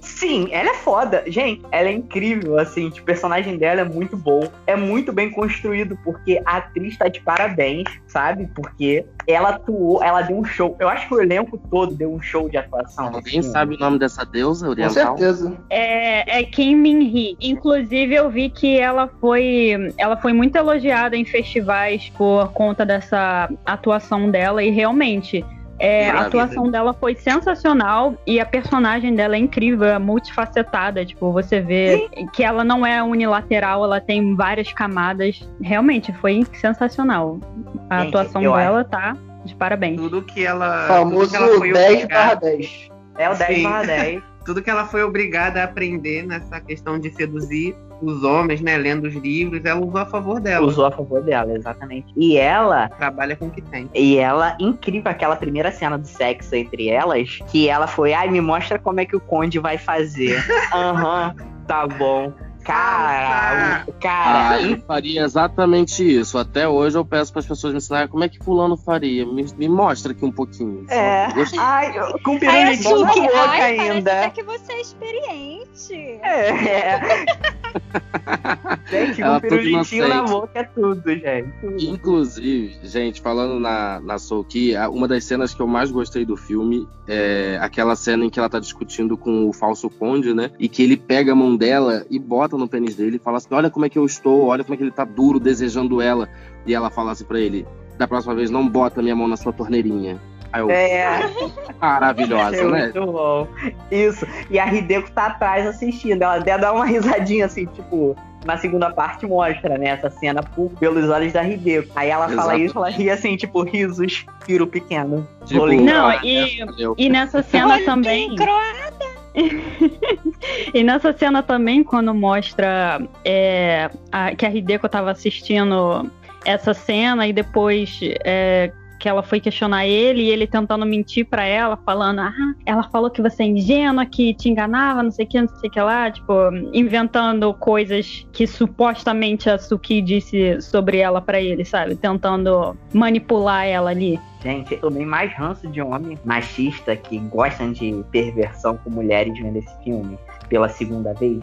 Sim, ela é foda. Gente, ela é incrível, assim. O personagem dela é muito bom. É muito bem construído, porque a atriz tá de parabéns, sabe? Porque ela atuou, ela deu um show. Eu acho que o elenco todo deu um show de atuação. Alguém assim. sabe o nome dessa deusa oriental? Com certeza. É, é Kim Min-hee. Inclusive, eu vi que ela foi, ela foi muito elogiada em festivais por conta dessa atuação dela. E realmente, é, a atuação dela foi sensacional e a personagem dela é incrível, é multifacetada. Tipo, você vê Sim. que ela não é unilateral, ela tem várias camadas. Realmente, foi sensacional. A Gente, atuação dela acho. tá de parabéns. Tudo que ela. Famoso que ela foi 10 barra 10. É o 10 barra 10. Tudo que ela foi obrigada a aprender nessa questão de seduzir os homens, né, lendo os livros, ela usou a favor dela. Usou a favor dela, exatamente. E ela. Trabalha com o que tem. E ela, incrível, aquela primeira cena do sexo entre elas, que ela foi, ai, me mostra como é que o Conde vai fazer. Aham, uhum, tá bom. Cara, cara. Ah, eu faria exatamente isso. Até hoje eu peço para as pessoas me ensinarem como é que fulano faria. Me, me mostra aqui um pouquinho. É. Ai, com pirulitinho na boca ai, ainda. Até que você é experiente. É. gente, com pirulitinho na boca é tudo, gente. Inclusive, gente, falando na, na Souki, uma das cenas que eu mais gostei do filme é aquela cena em que ela tá discutindo com o falso conde, né? E que ele pega a mão dela e bota no pênis dele e fala assim: Olha como é que eu estou, olha como é que ele tá duro desejando ela. E ela fala assim pra ele: Da próxima vez, não bota minha mão na sua torneirinha. Aí eu, é. Maravilhosa, é né? Muito bom. Isso. E a Hideko tá atrás assistindo. Ela até dá uma risadinha assim, tipo, na segunda parte mostra, né, essa cena por, pelos olhos da Hideko. Aí ela Exato. fala isso, ela ri assim, tipo, risos, piro pequeno. Tipo, não, e, e nessa cena também. Croada. E nessa cena também, quando mostra é, a, que a Hideko tava assistindo essa cena e depois é, que ela foi questionar ele e ele tentando mentir para ela, falando: Ah, ela falou que você é ingênua, que te enganava, não sei o que, não sei o que lá, tipo, inventando coisas que supostamente a Suki disse sobre ela para ele, sabe? Tentando manipular ela ali. Gente, eu tomei mais ranço de homem machista que gostam de perversão com mulheres vendo esse filme pela segunda vez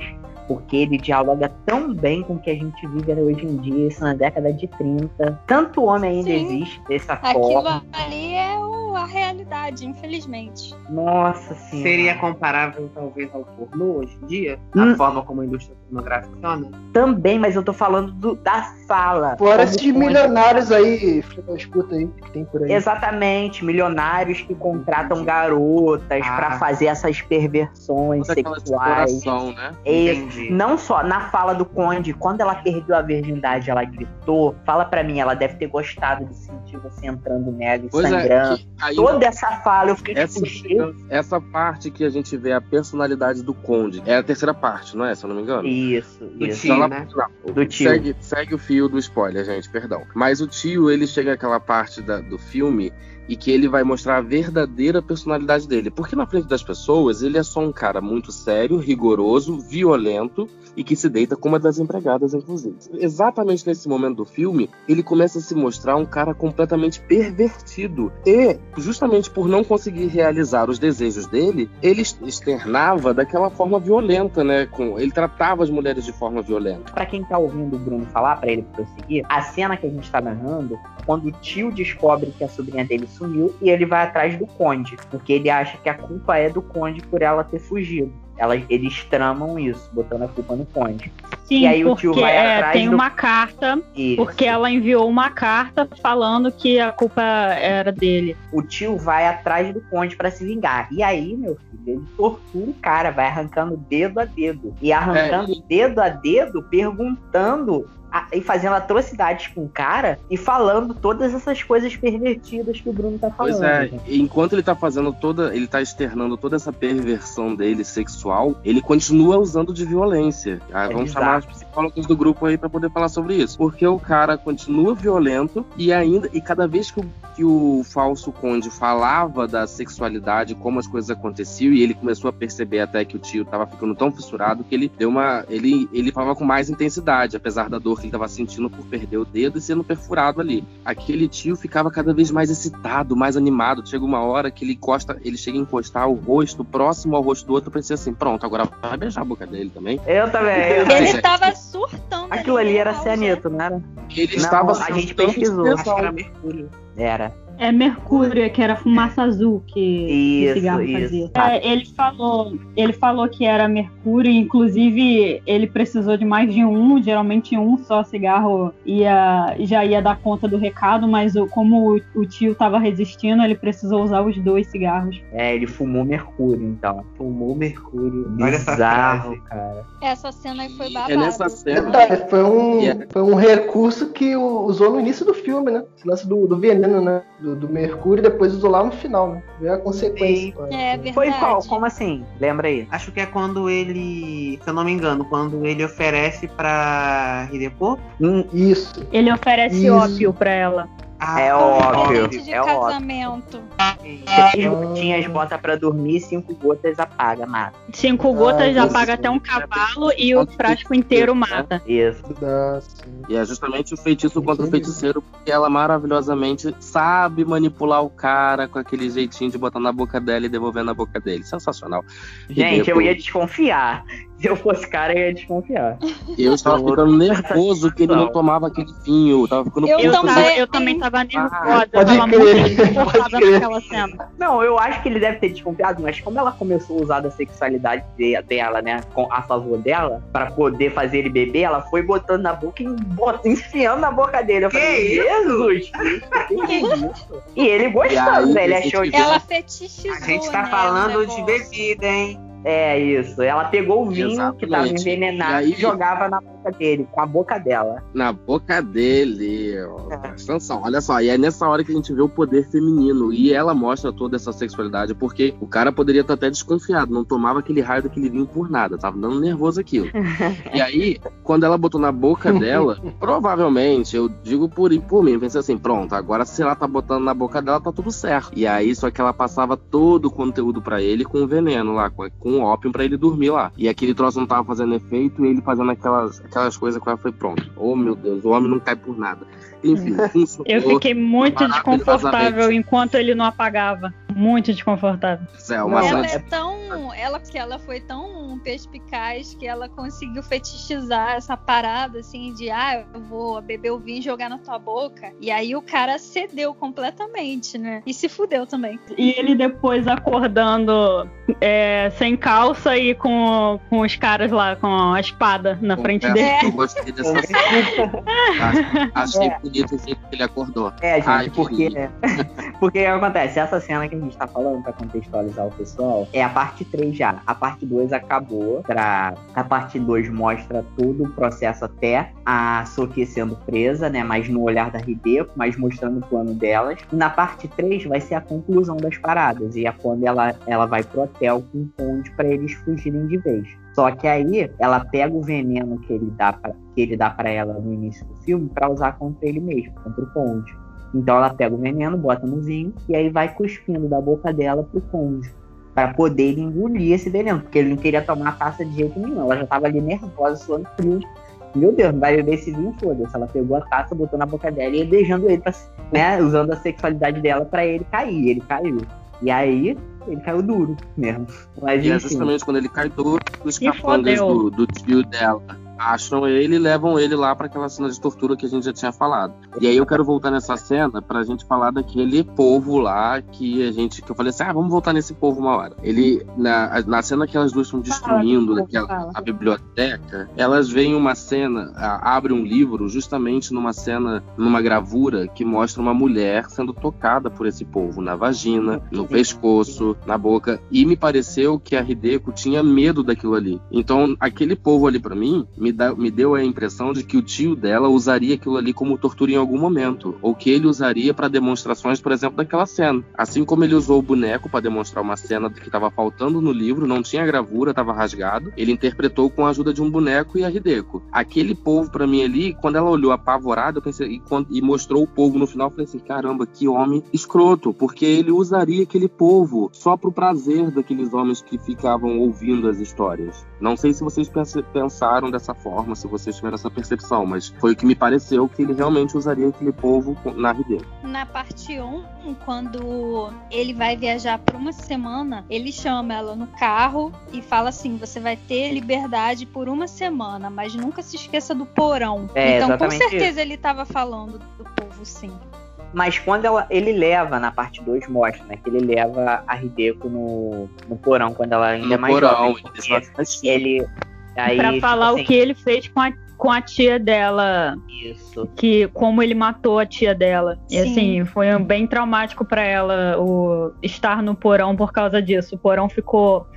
porque ele dialoga tão bem com o que a gente vive hoje em dia, isso na década de 30. Tanto homem ainda Sim. existe dessa Aquilo forma. Aquilo ali é o, a realidade, infelizmente. Nossa senhora. Seria comparável, talvez, ao pornô hoje em dia? Hum. A forma como a indústria pornográfica funciona? Também, mas eu tô falando do, da sala. Fora esses milionários aí, escuta aí, que tem por aí. Exatamente, milionários que contratam garotas ah. para fazer essas perversões Toda sexuais. Né? Entendi. Não só na fala do Conde, quando ela perdeu a virgindade, ela gritou. Fala para mim, ela deve ter gostado de sentir você entrando nela e pois é, sangrando. É, Toda essa fala, eu fiquei essa, tipo, essa parte que a gente vê a personalidade do Conde é a terceira parte, não é? Se eu não me engano. Isso, do isso. Tio, né? do tio. Segue, segue o fio do spoiler, gente, perdão. Mas o tio, ele chega àquela parte da, do filme e que ele vai mostrar a verdadeira personalidade dele. Porque na frente das pessoas, ele é só um cara muito sério, rigoroso, violento e que se deita com uma das empregadas, inclusive. Exatamente nesse momento do filme, ele começa a se mostrar um cara completamente pervertido. E, justamente por não conseguir realizar os desejos dele, ele externava daquela forma violenta, né? Com, ele tratava as mulheres de forma violenta. Para quem tá ouvindo o Bruno falar, para ele prosseguir, a cena que a gente tá narrando, quando o tio descobre que a sobrinha dele sumiu e ele vai atrás do conde, porque ele acha que a culpa é do conde por ela ter fugido elas, eles tramam isso, botando a culpa no Conde. Sim, e aí porque, o tio vai é, atrás tem do... uma carta, isso. porque ela enviou uma carta falando que a culpa era dele. O tio vai atrás do Conde para se vingar. E aí, meu filho, ele tortura o cara, vai arrancando dedo a dedo. E arrancando é. dedo a dedo, perguntando e fazendo atrocidades com o cara e falando todas essas coisas pervertidas que o Bruno tá falando. Pois é, gente. enquanto ele tá fazendo toda, ele tá externando toda essa perversão dele sexual, ele continua usando de violência. Ah, vamos Exato. chamar as psicólogas do grupo aí para poder falar sobre isso. Porque o cara continua violento e ainda, e cada vez que o, que o falso conde falava da sexualidade, como as coisas aconteciam, e ele começou a perceber até que o tio tava ficando tão fissurado que ele deu uma. Ele, ele falava com mais intensidade, apesar da dor que ele estava sentindo por perder o dedo e sendo perfurado ali. Aquele tio ficava cada vez mais excitado, mais animado. Chega uma hora que ele encosta, ele chega a encostar o rosto próximo ao rosto do outro, pensei assim, pronto, agora vai beijar a boca dele também. Eu também. Eu ele estava surtando. Aquilo ali era cianeto, não era? Ele não, estava A gente pesquisou, acho que era mercúrio. Era. É Mercúrio, que era fumaça azul que isso, o cigarro isso. fazia. É, ele falou, ele falou que era Mercúrio, inclusive ele precisou de mais de um, geralmente um só cigarro ia, já ia dar conta do recado, mas como o, o tio estava resistindo, ele precisou usar os dois cigarros. É, ele fumou Mercúrio, então. Fumou Mercúrio. Bizarro, cara. Essa cena aí foi babado. É nessa cena. foi, um, yeah. foi um recurso que usou no início do filme, né? Esse lance do, do veneno, né? Do do, do Mercúrio e depois usou lá no final, né? Veio a consequência. É, verdade. Foi qual? Como assim? Lembra aí? Acho que é quando ele, se eu não me engano, quando ele oferece pra Hideko? Hum, isso. Ele oferece isso. ópio pra ela. Ah, é óbvio. de é casamento. Óbvio. Tinha as botas pra dormir, cinco gotas apaga, mata. Cinco gotas ah, apaga até um cavalo e o frasco inteiro mata. Isso. E é justamente o feitiço contra o feiticeiro, porque ela maravilhosamente sabe manipular o cara com aquele jeitinho de botar na boca dela e devolver na boca dele. Sensacional. Gente, eu ia desconfiar. Se eu fosse cara, eu ia desconfiar. Eu estava ficando nervoso que ele não tomava aquele vinho. Eu tava ficando eu, eu também, eu também tava nervosa. Ah, eu tava crer, muito naquela cena. Não, eu acho que ele deve ter desconfiado, mas como ela começou a usar da sexualidade dela, né, a favor dela, pra poder fazer ele beber, ela foi botando na boca e enfiando na boca dele. Eu que falei, Jesus! que isso? E ele gostou, né? Ele achou que. Ela fetichizou. A gente tá falando de bebida, hein? É isso. Ela pegou o vinho Exatamente. que tava envenenado e, aí, e, jogava na boca dele, com a boca dela. Na boca dele. É. Atenção, olha só. E é nessa hora que a gente vê o poder feminino. E ela mostra toda essa sexualidade, porque o cara poderia estar até desconfiado, não tomava aquele raio daquele vinho por nada, tava dando nervoso aquilo. e aí, quando ela botou na boca dela, provavelmente, eu digo por, por mim, pensei assim, pronto, agora se ela tá botando na boca dela, tá tudo certo. E aí, só que ela passava todo o conteúdo para ele com veneno lá, com um ópio para ele dormir lá. E aquele troço não tava fazendo efeito e ele fazendo aquelas, aquelas coisas que ela foi pronto. Oh meu Deus, o homem não cai por nada. Enfim, Eu fiquei muito desconfortável enquanto ele não apagava. Muito desconfortável. É, uma ela é tão. Ela que ela foi tão perspicaz que ela conseguiu fetichizar essa parada assim de ah, eu vou beber o vinho e jogar na tua boca. E aí o cara cedeu completamente, né? E se fudeu também. E ele depois acordando é, sem calça e com, com os caras lá com a espada na frente dele. Eu gostei dessa Achei é. Bonito o jeito que ele acordou. É, gente, Ai, porque. porque o que acontece? Essa cena que a gente tá falando, pra contextualizar o pessoal, é a parte 3 já. A parte 2 acabou. Pra... A parte 2 mostra todo o processo até a Sophie sendo presa, né? Mas no olhar da Hideko, mas mostrando o plano delas. Na parte 3 vai ser a conclusão das paradas. E é quando ela, ela vai pro hotel com o Conde pra eles fugirem de vez. Só que aí ela pega o veneno que ele dá pra, que ele dá para ela no início do filme para usar contra ele mesmo, contra o Conde. Então ela pega o veneno, bota no vinho e aí vai cuspindo da boca dela pro Conde para poder engolir esse veneno, porque ele não queria tomar a taça de jeito nenhum. Ela já tava ali nervosa, suando frio. Meu Deus, vai beber esse vinho, foda-se. Ela pegou a taça, botou na boca dela e beijando ele, pra, né, usando a sexualidade dela para ele cair. Ele caiu. E aí, ele caiu duro mesmo. Mas, e é justamente quando ele cai duro, os capangas do, do tio dela acham ele e levam ele lá para aquela cena de tortura que a gente já tinha falado. E aí eu quero voltar nessa cena pra gente falar daquele povo lá que a gente que eu falei assim: "Ah, vamos voltar nesse povo uma hora". Ele na, na cena que elas duas estão destruindo daquela, a biblioteca, elas veem uma cena, abre um livro justamente numa cena, numa gravura que mostra uma mulher sendo tocada por esse povo na vagina, no pescoço, na boca, e me pareceu que a Hideko tinha medo daquilo ali. Então, aquele povo ali para mim me me, deu a impressão de que o tio dela usaria aquilo ali como tortura em algum momento, ou que ele usaria para demonstrações, por exemplo, daquela cena. Assim como ele usou o boneco para demonstrar uma cena que estava faltando no livro, não tinha gravura, estava rasgado, ele interpretou com a ajuda de um boneco e a Hideko. Aquele povo para mim ali, quando ela olhou apavorada, eu pensei e, quando, e mostrou o povo no final, eu falei assim, caramba, que homem escroto, porque ele usaria aquele povo só pro prazer daqueles homens que ficavam ouvindo as histórias. Não sei se vocês pensaram dessa forma, se vocês tiveram essa percepção, mas foi o que me pareceu que ele realmente usaria aquele povo na RD. Na parte 1, quando ele vai viajar por uma semana, ele chama ela no carro e fala assim: você vai ter liberdade por uma semana, mas nunca se esqueça do porão. É, então, com certeza, isso. ele estava falando do povo, sim. Mas quando ela, ele leva, na parte 2, mostra, né? Que ele leva a Hideko no, no porão, quando ela ainda no é mais porão, jovem. Ele, Aí, pra tipo falar assim, o que ele fez com a, com a tia dela. Isso. Que como ele matou a tia dela. Sim. E assim, foi bem traumático para ela o estar no porão por causa disso. O porão ficou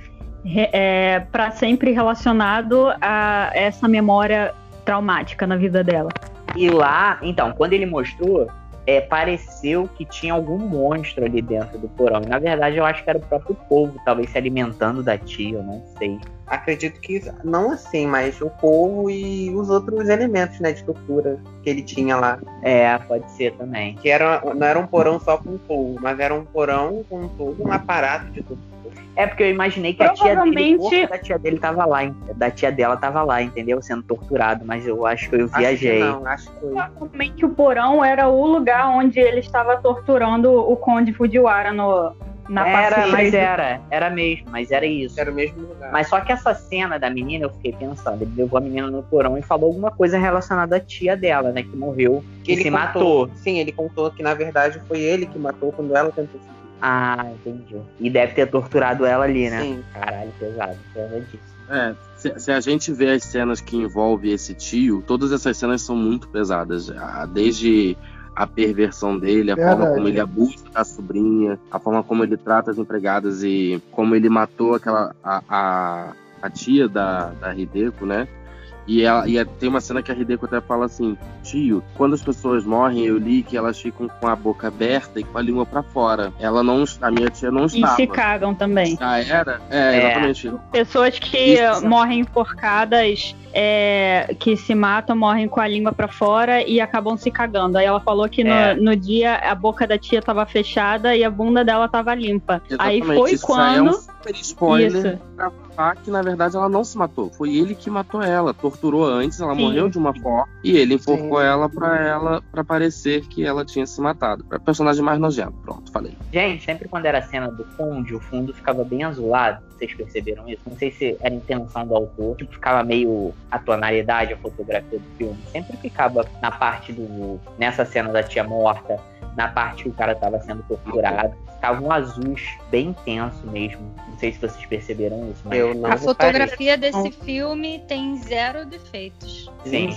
é, para sempre relacionado a essa memória traumática na vida dela. E lá, então, quando ele mostrou, é, pareceu que tinha algum monstro ali dentro do porão. E, na verdade, eu acho que era o próprio povo, talvez se alimentando da tia, eu não sei. Acredito que não assim, mas o povo e os outros elementos, né, de tortura que ele tinha lá. É, pode ser também. Que era, não era um porão só com povo, mas era um porão com todo um aparato de tortura. É porque eu imaginei que a tia dele, o da tia dele tava lá, da tia dela tava lá, entendeu? Sendo torturado, mas eu acho que eu viajei. Acho que não, acho que. Provavelmente o porão era o lugar onde ele estava torturando o Conde Fujiwara no, na era, mas era, era mesmo, mas era isso. Era o mesmo lugar. Mas só que essa cena da menina, eu fiquei pensando, ele levou a menina no porão e falou alguma coisa relacionada à tia dela, né, que morreu, que ele se contou, matou. Sim, ele contou que na verdade foi ele que matou quando ela tentou fugir. Ah, entendi. E deve ter torturado ela ali, né? Sim. Caralho, pesado, pesadíssimo. É, se, se, a gente vê as cenas que envolve esse tio, todas essas cenas são muito pesadas. Desde a perversão dele, a Verdade. forma como ele abusa da sobrinha, a forma como ele trata as empregadas e como ele matou aquela a, a, a tia da, da Hideko, né? E, ela, e é, tem uma cena que a Hideko até fala assim: Tio, quando as pessoas morrem, eu li que elas ficam com a boca aberta e com a língua para fora. Ela não. A minha tia não estava. E se cagam também. Ah, era? É, é. exatamente. Pessoas que Isso. morrem enforcadas, é, que se matam, morrem com a língua para fora e acabam se cagando. Aí ela falou que no, é. no dia a boca da tia tava fechada e a bunda dela tava limpa. Exatamente. Aí foi Isso quando. é um super spoiler Isso. pra que na verdade ela não se matou. Foi ele que matou ela. Torturou antes, ela Sim. morreu de uma forma e ele enforcou Sim. ela pra ela para parecer que ela tinha se matado. Pra personagem mais nojento. Pronto, falei. Gente, sempre quando era a cena do fundo, o fundo ficava bem azulado. Vocês perceberam isso? Não sei se era intenção do autor. Tipo, ficava meio a tonalidade, a fotografia do filme. Sempre ficava na parte do. nessa cena da tia morta na parte que o cara estava sendo torturado. Tava um azul bem intenso mesmo. Não sei se vocês perceberam isso, mas eu não a fotografia desse filme tem zero defeitos. Sim,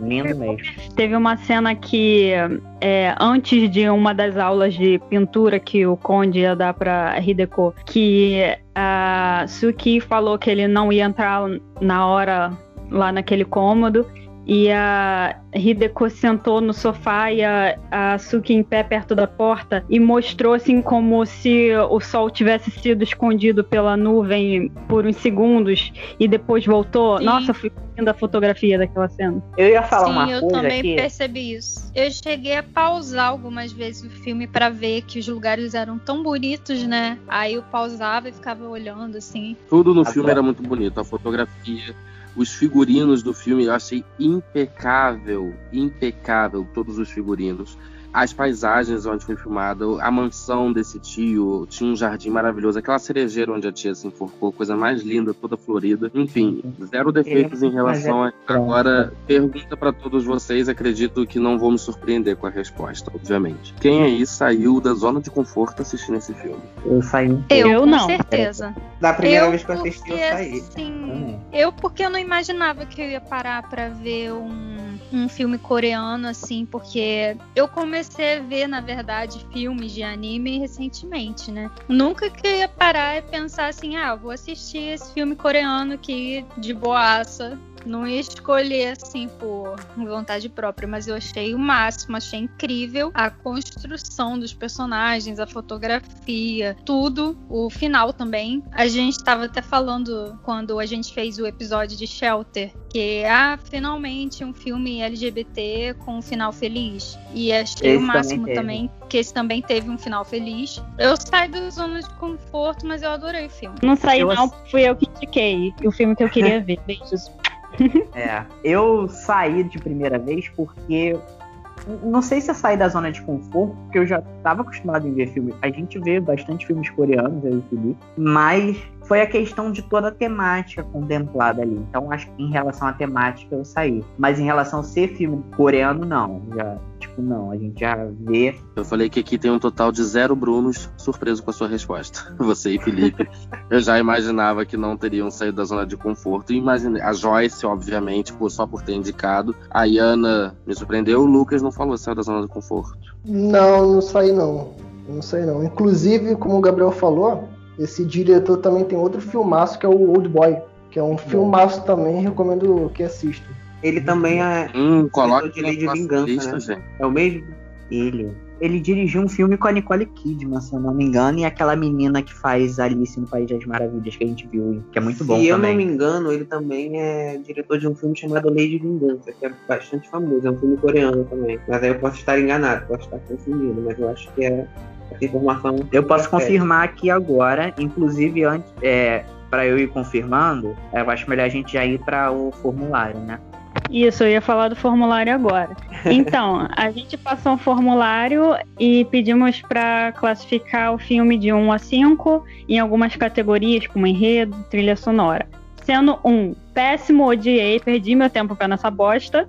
lindo mesmo. Teve uma cena que é, antes de uma das aulas de pintura que o Conde ia dar para Hideko, que a Suki falou que ele não ia entrar na hora lá naquele cômodo e a Hideko sentou no sofá e a, a Suki em pé perto da porta e mostrou assim como se o sol tivesse sido escondido pela nuvem por uns segundos e depois voltou. Sim. Nossa, fui linda a fotografia daquela cena. Eu ia falar Sim, uma coisa eu também aqui. percebi isso. Eu cheguei a pausar algumas vezes o filme para ver que os lugares eram tão bonitos, né? Aí eu pausava e ficava olhando assim. Tudo no filme era muito bonito, a fotografia os figurinos do filme eu achei impecável, impecável todos os figurinos as paisagens onde foi filmado, a mansão desse tio, tinha um jardim maravilhoso, aquela cerejeira onde a tia se enforcou, coisa mais linda, toda florida. Enfim, zero defeitos em relação a. Agora, pergunta para todos vocês, acredito que não vou me surpreender com a resposta, obviamente. Quem aí saiu da zona de conforto assistindo esse filme? Eu saí. Eu, eu não. Com certeza. Da primeira eu vez que eu assisti, eu saí. Sim. Eu, porque eu não imaginava que eu ia parar para ver um, um filme coreano, assim, porque eu comecei comecei a ver, na verdade, filmes de anime recentemente, né? Nunca que ia parar e pensar assim, ah, vou assistir esse filme coreano aqui de boaça não ia escolher assim por vontade própria, mas eu achei o máximo, achei incrível a construção dos personagens, a fotografia, tudo, o final também. A gente estava até falando quando a gente fez o episódio de Shelter, que ah, finalmente um filme LGBT com um final feliz. E achei esse o máximo também, também, que esse também teve um final feliz. Eu saí da zona de conforto, mas eu adorei o filme. Não saí, eu não, fui eu que indiquei o filme que eu queria ver. Beijos. é, eu saí de primeira vez porque não sei se eu saí da zona de conforto, porque eu já estava acostumado em ver filme. A gente vê bastante filmes coreanos, aí, Felipe, mas foi a questão de toda a temática contemplada ali. Então, acho que em relação à temática eu saí. Mas em relação a ser filme coreano, não. Já, tipo, não. A gente já vê. Eu falei que aqui tem um total de zero Brunos, surpreso com a sua resposta. Você e Felipe. eu já imaginava que não teriam saído da zona de conforto. E imaginei. A Joyce, obviamente, por, só por ter indicado. A Yana me surpreendeu. O Lucas não falou saiu da zona de conforto. Não, não saí não. Não sei não. Inclusive, como o Gabriel falou, esse diretor também tem outro filmaço que é o Old Boy, que é um filmaço também, recomendo que assista. Ele também é hum, coloca de lei de vingança, lista, né? Gente. É o mesmo? Ele. ele dirigiu um filme com a Nicole Kidman, se eu não me engano, e aquela menina que faz Alice no País das Maravilhas que a gente viu, que é muito bom Se eu também. não me engano, ele também é diretor de um filme chamado Lei de Vingança, que é bastante famoso, é um filme coreano também. Mas aí eu posso estar enganado, posso estar confundindo, mas eu acho que é essa informação. Eu posso é confirmar aqui agora, inclusive antes, é, para eu ir confirmando, eu acho melhor a gente já ir para o formulário, né? Isso, eu ia falar do formulário agora. Então, a gente passou um formulário e pedimos para classificar o filme de 1 a 5 em algumas categorias, como enredo, trilha sonora. Sendo um péssimo, odiei, perdi meu tempo pra nessa bosta.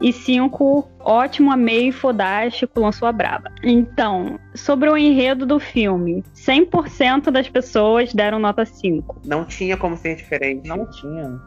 E cinco, ótimo, amei, fodástico, lançou a braba. Então, sobre o enredo do filme, 100% das pessoas deram nota 5. Não tinha como ser diferente. Não tinha.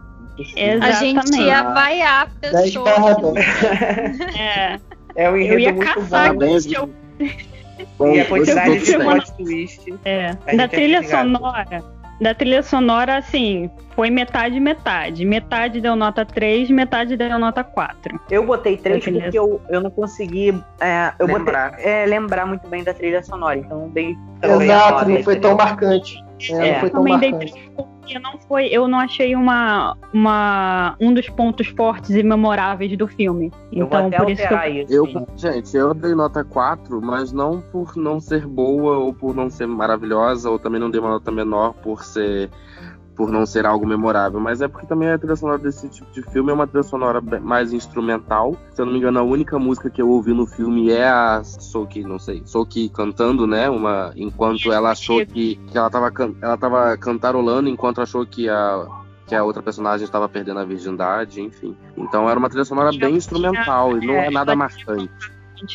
Exatamente. A gente ia vaiar a 10 barra pessoa. 10. É, É um eu enredo ia muito caçar bom. se eu Bom, E a quantidade de plot twist. É, A da é trilha sonora. Da trilha sonora, assim, foi metade, metade. Metade deu nota 3, metade deu nota 4. Eu botei três Beleza. porque eu, eu não consegui é, eu Lembrar. Botei, é, lembrar muito bem da trilha sonora, então dei Também Exato, não foi tão marcante. É, É. não foi tão Também dei marcante. 3 porque não foi, eu não achei uma, uma, um dos pontos fortes e memoráveis do filme. Eu Então, por isso que eu isso. Eu, gente, eu dei nota 4, mas não por não ser boa ou por não ser maravilhosa, ou também não dei uma nota menor por ser por não ser algo memorável, mas é porque também a trilha sonora desse tipo de filme é uma trilha sonora mais instrumental. Se eu não me engano, a única música que eu ouvi no filme é a Soki, não sei, Soki cantando, né? Uma enquanto ela achou que, que ela tava ela tava cantarolando enquanto achou que a que a outra personagem estava perdendo a virgindade, enfim. Então era uma trilha sonora bem instrumental e não é nada marcante.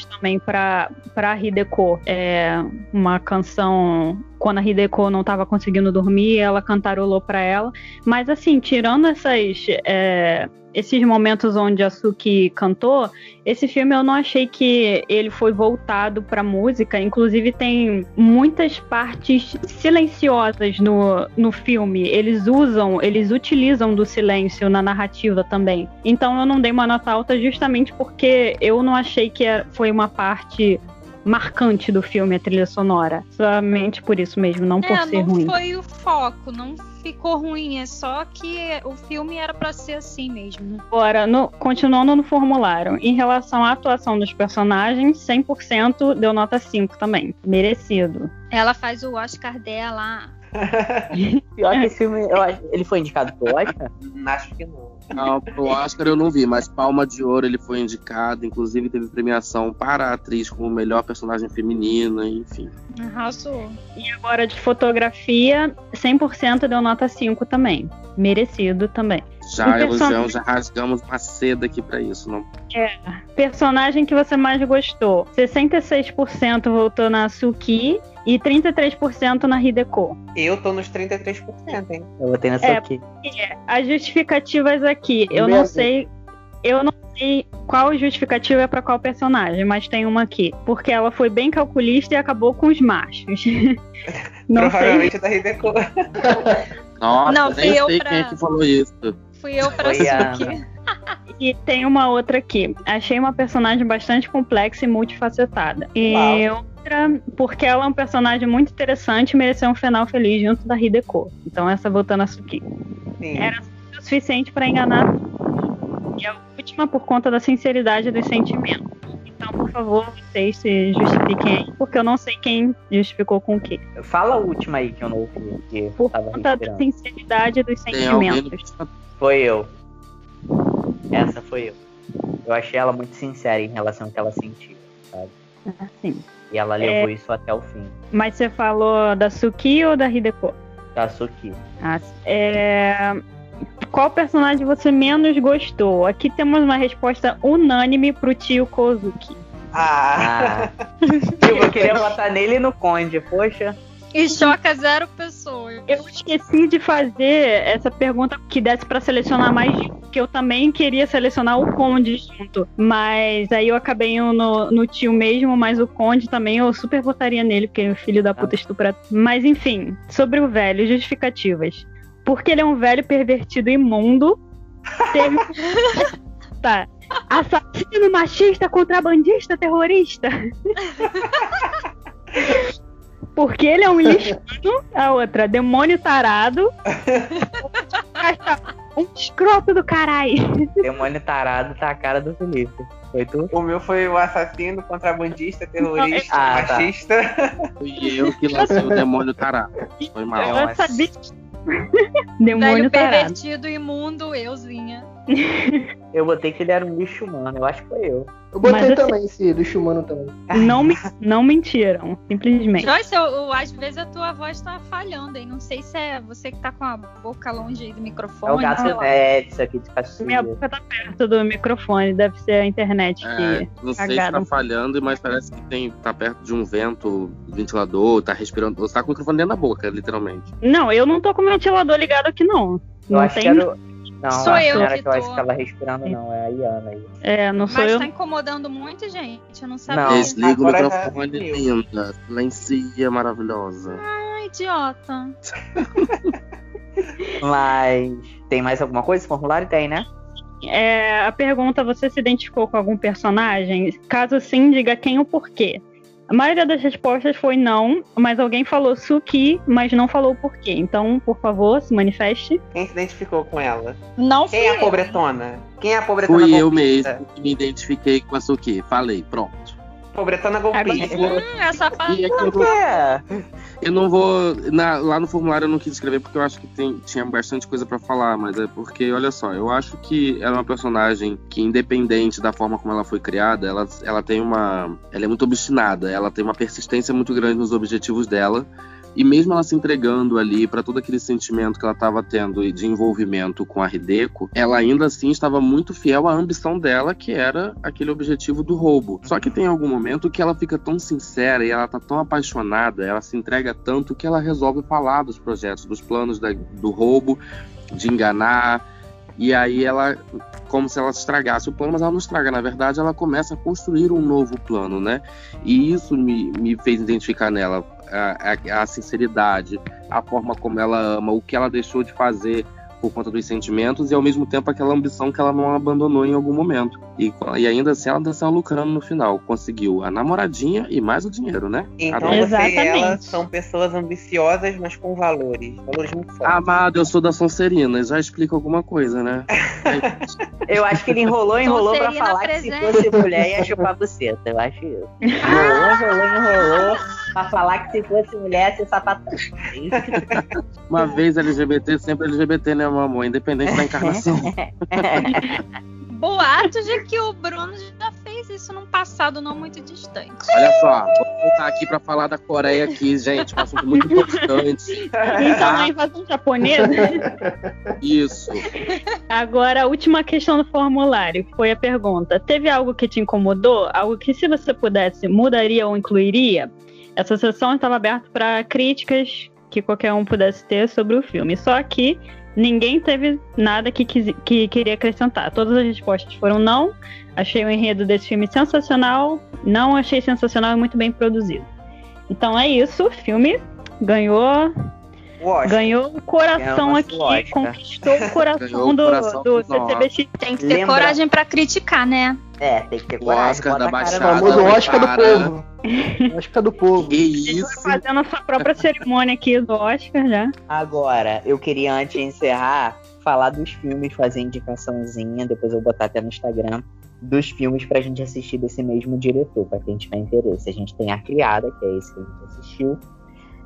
Também para para Hideko. É uma canção quando a Hideko não estava conseguindo dormir ela cantarolou para ela. Mas assim tirando essas é, esses momentos onde a Suki cantou esse filme eu não achei que ele foi voltado para música. Inclusive tem muitas partes silenciosas no, no filme. Eles usam eles utilizam do silêncio na narrativa também. Então eu não dei uma nota alta justamente porque eu não achei que era- foi uma parte marcante do filme a trilha sonora. Somente por isso mesmo, não por É, ser não ruim. foi o foco, não ficou ruim, é só que o filme era pra ser assim mesmo. Agora, no- continuando no formulário, em relação à atuação dos personagens, 100% deu nota 5 também. Merecido. Ela faz o Oscar dela. Pior que esse filme, eu acho- ele foi indicado pro Oscar? Acho que não. Não, pro Oscar eu não vi, mas Palma de Ouro ele foi indicado, inclusive teve premiação para a atriz como melhor personagem feminina, enfim. Arrasou. E agora de fotografia, 100% deu nota 5 também. Merecido também. Já elogiamos, já rasgamos uma seda aqui pra isso, não? Personagem que você mais gostou? 66% votou na Suki e 33% na Hideko. Eu tô nos 33%, hein? Eu botei nessa É. aqui. As justificativas aqui, eu não sei. Eu não sei qual justificativa é pra qual personagem, mas tem uma aqui. Porque ela foi bem calculista e acabou com os machos. não sei. Provavelmente da Hideko. Nossa, Não, nem eu sei pra- quem é que falou isso. Fui eu pra Suki. E tem uma outra aqui. Achei uma personagem bastante complexa e multifacetada. E outra, porque ela é um personagem muito interessante e mereceu um final feliz junto da Hideko. Então essa voltando a Suki. Sim. Era o suficiente para enganar. E a última por conta da sinceridade dos sentimentos. Então, por favor, vocês se justifiquem aí, porque eu não sei quem justificou com o quê. Fala a última aí que eu não ouvi, que Por tava conta da sinceridade dos Tem alguém no sentimentos. Foi eu. Essa foi eu. Eu achei ela muito sincera em relação ao que ela sentia, sabe? Assim. E ela levou isso até o fim. Mas você falou da Suki ou da Hideko? Da Suki. Ah, é... Qual personagem você menos gostou? Aqui temos uma resposta unânime pro tio Kozuki. Ah, Ah. Tipo, eu queria votar nele e no Conde, poxa. E choca zero pessoas. Eu esqueci de fazer essa pergunta que desse pra selecionar mais de um, porque eu também queria selecionar o Conde junto. Mas aí eu acabei indo no, no tio mesmo, mas o Conde também eu super votaria nele, porque é filho da puta estupra. Mas enfim, sobre o velho, justificativas. Porque ele é um velho pervertido imundo. Teve. tá. Assassino machista, contrabandista, terrorista. Porque ele é um lixano, a outra, demônio tarado. um escroto do caralho. Demônio tarado tá a cara do Felipe. Foi tu? O meu foi o assassino, contrabandista, terrorista, ah, tá. machista. Tá. Fui eu que lancei o demônio tarado. Foi mal. Eu sabia. Demônio Velho tarado. pervertido, imundo, euzinha. Eu botei que ele era um lixo humano, eu acho que foi eu. Eu botei Mas, também assim, esse lixo humano também. Não, me, não mentiram, simplesmente. Joyce, eu, eu, às vezes a tua voz tá falhando aí. Não sei se é você que tá com a boca longe aí do microfone. É o gato Edson aqui de Caxias. Minha boca tá perto do microfone, deve ser a internet é, que. Não sei se tá falhando, mas parece que tem, tá perto de um vento, ventilador, tá respirando. Você tá com o microfone dentro da boca, literalmente. Não, eu não tô com o ventilador ligado aqui, não. Eu não acho tem... que era, não, sou a eu senhora que, que eu acho que tava respirando, não, é a Iana aí. É, não sou Mas eu. tá incomodando muito, gente. Eu não sabia. Não, Desliga o microfone, linda. Silencia, maravilhosa. Ah, idiota. Mas tem mais alguma coisa? Esse formulário tem, né? É, a pergunta: você se identificou com algum personagem? Caso sim, diga quem ou porquê. A maioria das respostas foi não, mas alguém falou Suki, mas não falou o porquê. Então, por favor, se manifeste. Quem se identificou com ela? Não Quem é a pobretona? Quem é a pobretona Fui eu golpista? mesmo que me identifiquei com a Suki. Falei, pronto. Pobretona golpista. Hum, essa parte E é eu, Por quê? Eu não vou. na- lá no formulário eu não quis escrever porque eu acho que tem, tinha bastante coisa pra falar, mas é porque, olha só, eu acho que ela é uma personagem que, independente da forma como ela foi criada, ela, ela tem uma. Ela é muito obstinada, ela tem uma persistência muito grande nos objetivos dela. E mesmo ela se entregando ali para todo aquele sentimento que ela estava tendo de envolvimento com a Hideko, ela ainda assim estava muito fiel à ambição dela, que era aquele objetivo do roubo. Só que tem algum momento que ela fica tão sincera e ela tá tão apaixonada, ela se entrega tanto que ela resolve falar dos projetos, dos planos da- do roubo, de enganar. E aí ela, como se ela estragasse o plano, mas ela não estraga. Na verdade, ela começa a construir um novo plano, né? E isso me, me fez identificar nela a, a- sinceridade, a forma como ela ama, o que ela deixou de fazer por conta dos sentimentos e ao mesmo tempo aquela ambição que ela não abandonou em algum momento. E, e ainda assim ela ainda saiu lucrando no final. Conseguiu a namoradinha e mais o dinheiro, né? Então Adoro. você e Exatamente. ela são pessoas ambiciosas, mas com valores. Valores muito fortes. Amado, eu sou da Sonserina, já explica alguma coisa, né? Eu acho que ele enrolou, enrolou pra Sonserina falar que se presente. fosse mulher ia chupar buceta. Eu acho isso. Enrolou, enrolou, enrolou pra falar que se fosse mulher ia ser sapatão. Uma vez LGBT, sempre LGBT, né, meu amor? Independente da encarnação. Boatos de que o Bruno já fez isso num passado não muito distante. Olha só, vou voltar aqui pra falar da Coreia aqui, gente. Um assunto muito importante. Então, a invasão japonesa. Isso. Agora, a última questão do formulário foi a pergunta: teve algo que te incomodou? Algo que, se você pudesse, mudaria ou incluiria? Essa sessão estava aberta para críticas que qualquer um pudesse ter sobre o filme. Só que ninguém teve nada que, quis- que queria acrescentar. Todas as respostas foram não. Achei o enredo desse filme sensacional. Não achei sensacional e muito bem produzido. Então é isso. O filme ganhou. Ganhou o coração Ganhou aqui, Oscar. conquistou o coração o do, coração do do nosso. CCBX. Tem que ter Lembra- coragem pra criticar, né? É, tem que ter O coragem. Oscar bota da Baixada. O famoso Oscar do povo. Oscar do povo. Que isso? fazendo a sua própria cerimônia aqui do Oscar já. Agora, eu queria antes de encerrar, falar dos filmes, fazer indicaçãozinha, depois eu vou botar até no Instagram, dos filmes pra gente assistir desse mesmo diretor, pra quem tiver interesse. A gente tem A Criada, que é esse que a gente assistiu.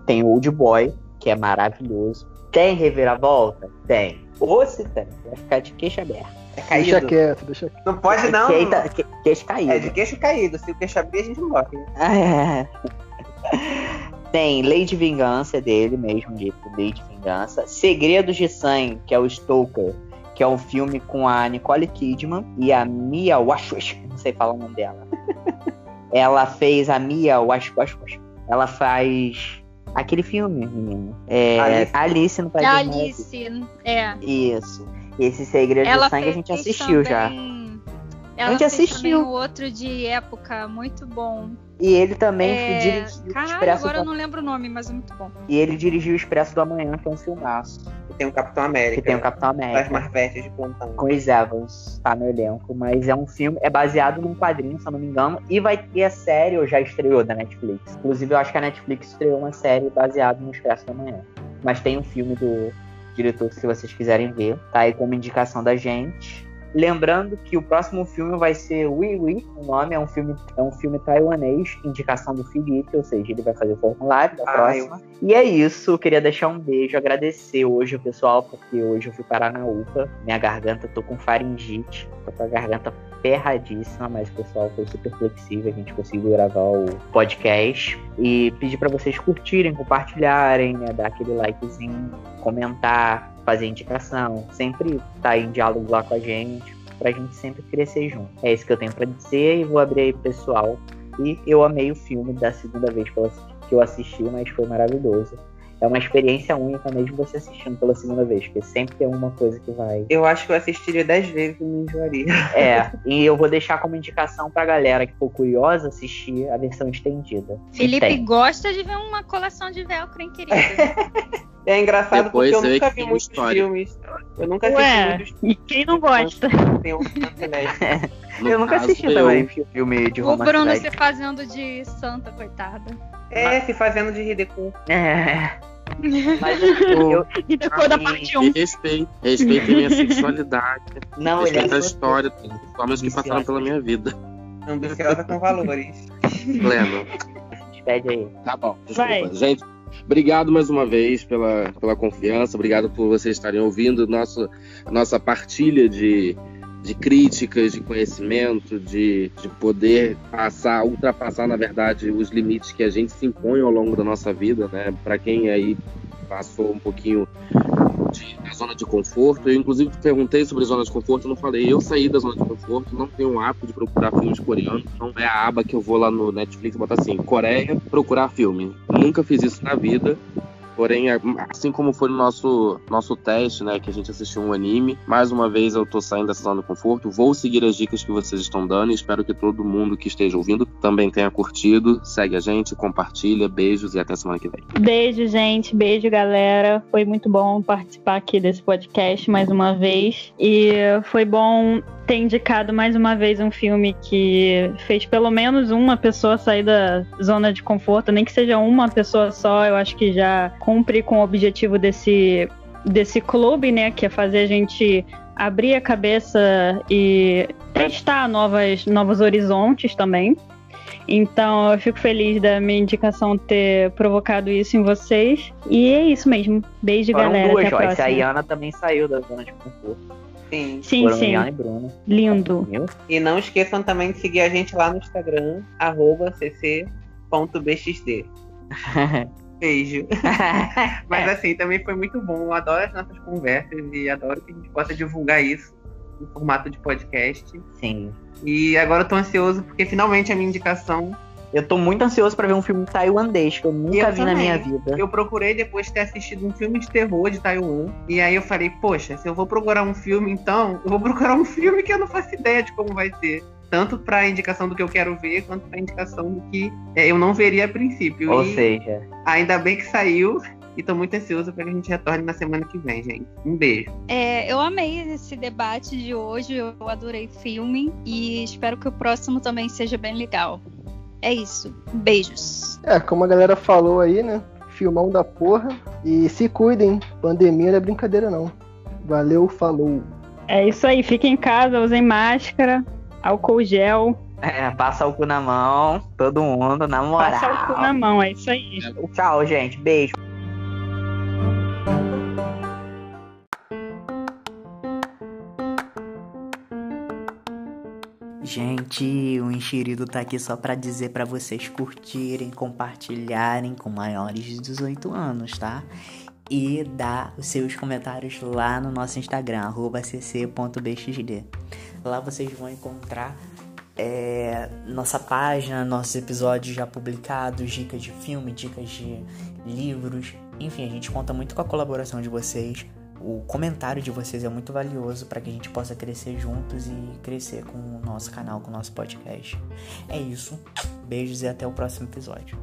Tem Old Boy, que é maravilhoso. Tem Reviravolta? Tem. Ou se tem, vai ficar de queixo aberto. É Deixa caído. quieto, deixa quieto. Não pode não. Queita- que- queixo caído. É de queixo caído. Se o queixo abrir, a gente não bota. É. Tem Lei de Vingança dele mesmo, de Lei de Vingança. Segredos de Sangue, que é o Stoker, que é um filme com a Nicole Kidman e a Mia Waschwisch, não sei falar o nome dela. Ela fez a Mia Waschwisch. Ela faz aquele filme, menino. É, Alice. Alice. no É País a das Maravilhas. Alice, é. Isso. Esse Segredo Ela de Sangue a gente assistiu já. também- Ela A gente fez assistiu. o outro de época, muito bom. E ele também É, dirigiu o Caralho, Expresso agora do eu não lembro o nome, mas é muito bom. E ele dirigiu o Expresso do Amanhã, que é um filmaço. tem o Capitão América. Que tem o Capitão América. Das Marvetes de plantão. Chris Evans tá no elenco, mas é um filme, é baseado num quadrinho, se eu não me engano, e vai ter a série, ou já estreou da Netflix. Inclusive, eu acho que a Netflix estreou uma série baseada no Expresso da Manhã. Mas tem um filme do diretor, se vocês quiserem ver, tá aí como indicação da gente. Lembrando que o próximo filme vai ser Wee Wee, o nome é um filme, é um filme taiwanês, indicação do Felipe, ou seja, ele vai fazer o formulário da Ah, próxima. E é isso, eu queria deixar um beijo, agradecer hoje o pessoal, porque hoje eu fui parar na UPA, minha garganta, tô com faringite, tô com a garganta ferradíssima, mas o pessoal foi super flexível, a gente conseguiu gravar o podcast. E pedir para vocês curtirem, compartilharem, né, dar aquele likezinho, comentar, fazer indicação, sempre tá em diálogo lá com a gente, pra gente sempre crescer junto. É isso que eu tenho para dizer e vou abrir aí pro pessoal. E eu amei o filme da segunda vez que eu assisti, mas foi maravilhoso. É uma experiência única mesmo você assistindo pela segunda vez, porque sempre tem uma coisa que vai. Eu acho que eu assistiria dez vezes e não enjoaria. É, e eu vou deixar como indicação pra galera que for curiosa assistir a versão estendida. Felipe gosta de ver uma coleção de velcro, hein, querido? É engraçado Depois porque eu você nunca vê vi muitos história. filmes. Eu nunca assisti Ué, muitos e quem não gosta? eu nunca assisti eu- também filme de o romance. Bruno né? se fazendo de santa, coitada. É, se fazendo de ridículo. É. Mas eu, E depois da parte 1. E respeito, respeitem minha sexualidade. não, ele é respeito a história, tem formas que passaram pela minha vida. Ambiciosa com valores. Pleno. Despede aí. Tá bom, desculpa. Vai. Gente, obrigado mais uma vez pela, pela confiança, obrigado por vocês estarem ouvindo nosso, nossa partilha de, de críticas, de conhecimento, de, de poder passar, ultrapassar, na verdade, os limites que a gente se impõe ao longo da nossa vida, né? Para quem aí passou um pouquinho de, da zona de conforto. Eu, inclusive, te perguntei sobre zona de conforto, não falei. Eu saí da zona de conforto, não tenho o hábito de procurar filmes coreanos. Não é a aba que eu vou lá no Netflix e botar assim, Coreia, procurar filme. Nunca fiz isso na vida. Porém, assim como foi no nosso, nosso teste, né, que a gente assistiu um anime, mais uma vez eu tô saindo dessa zona de conforto, vou seguir as dicas que vocês estão dando e espero que todo mundo que esteja ouvindo também tenha curtido. Segue a gente, compartilha, beijos e até semana que vem. Beijo, gente. Beijo, galera. Foi muito bom participar aqui desse podcast mais uma vez. E foi bom ter indicado mais uma vez um filme que fez pelo menos uma pessoa sair da zona de conforto, nem que seja uma pessoa só, eu acho que já cumpre com o objetivo desse, desse clube, né? Que é fazer a gente abrir a cabeça e testar novas, novos horizontes também. Então eu fico feliz da minha indicação ter provocado isso em vocês. E é isso mesmo. Beijo, Foram galera. duas, Até a. A próxima. Iana também saiu da zona de conforto. Sim. Sim, Foram sim. E Bruno. Lindo. E não esqueçam também de seguir a gente lá no Instagram, arroba cc.bxd. Beijo. Mas assim, também foi muito bom. Eu adoro as nossas conversas e adoro que a gente possa divulgar isso no formato de podcast. Sim. E agora eu tô ansioso porque finalmente a minha indicação. Eu tô muito ansioso pra ver um filme tailandês que eu nunca Eu vi na também. minha vida. Eu procurei depois de ter assistido um filme de terror de Taiwan. E aí eu falei, poxa, se eu vou procurar um filme, então, eu vou procurar um filme que eu não faço ideia de como vai ser. Tanto pra indicação do que eu quero ver, quanto pra indicação do que é, eu não veria a princípio. Ou e seja, ainda bem que saiu. E tô muito ansioso pra que a gente retorne na semana que vem, gente. Um beijo. É, eu amei esse debate de hoje, eu adorei filme e espero que o próximo também seja bem legal. É isso. Beijos. É, como a galera falou aí, né? Filmão da porra. E se cuidem, pandemia não é brincadeira não. Valeu, falou. É isso aí. Fiquem em casa, usem máscara, álcool gel, é, passa o cu na mão, todo mundo, na moral. passa o cu na mão. É isso aí. Tchau, gente. Beijo. Gente, o Enxerido tá aqui só pra dizer pra vocês curtirem, compartilharem com maiores de 18 anos, tá? E dar os seus comentários lá no nosso Instagram, cc.bxd. Lá vocês vão encontrar é, nossa página, nossos episódios já publicados, dicas de filme, dicas de livros. Enfim, a gente conta muito com a colaboração de vocês. O comentário de vocês é muito valioso para que a gente possa crescer juntos e crescer com o nosso canal, com o nosso podcast. É isso. Beijos e até o próximo episódio.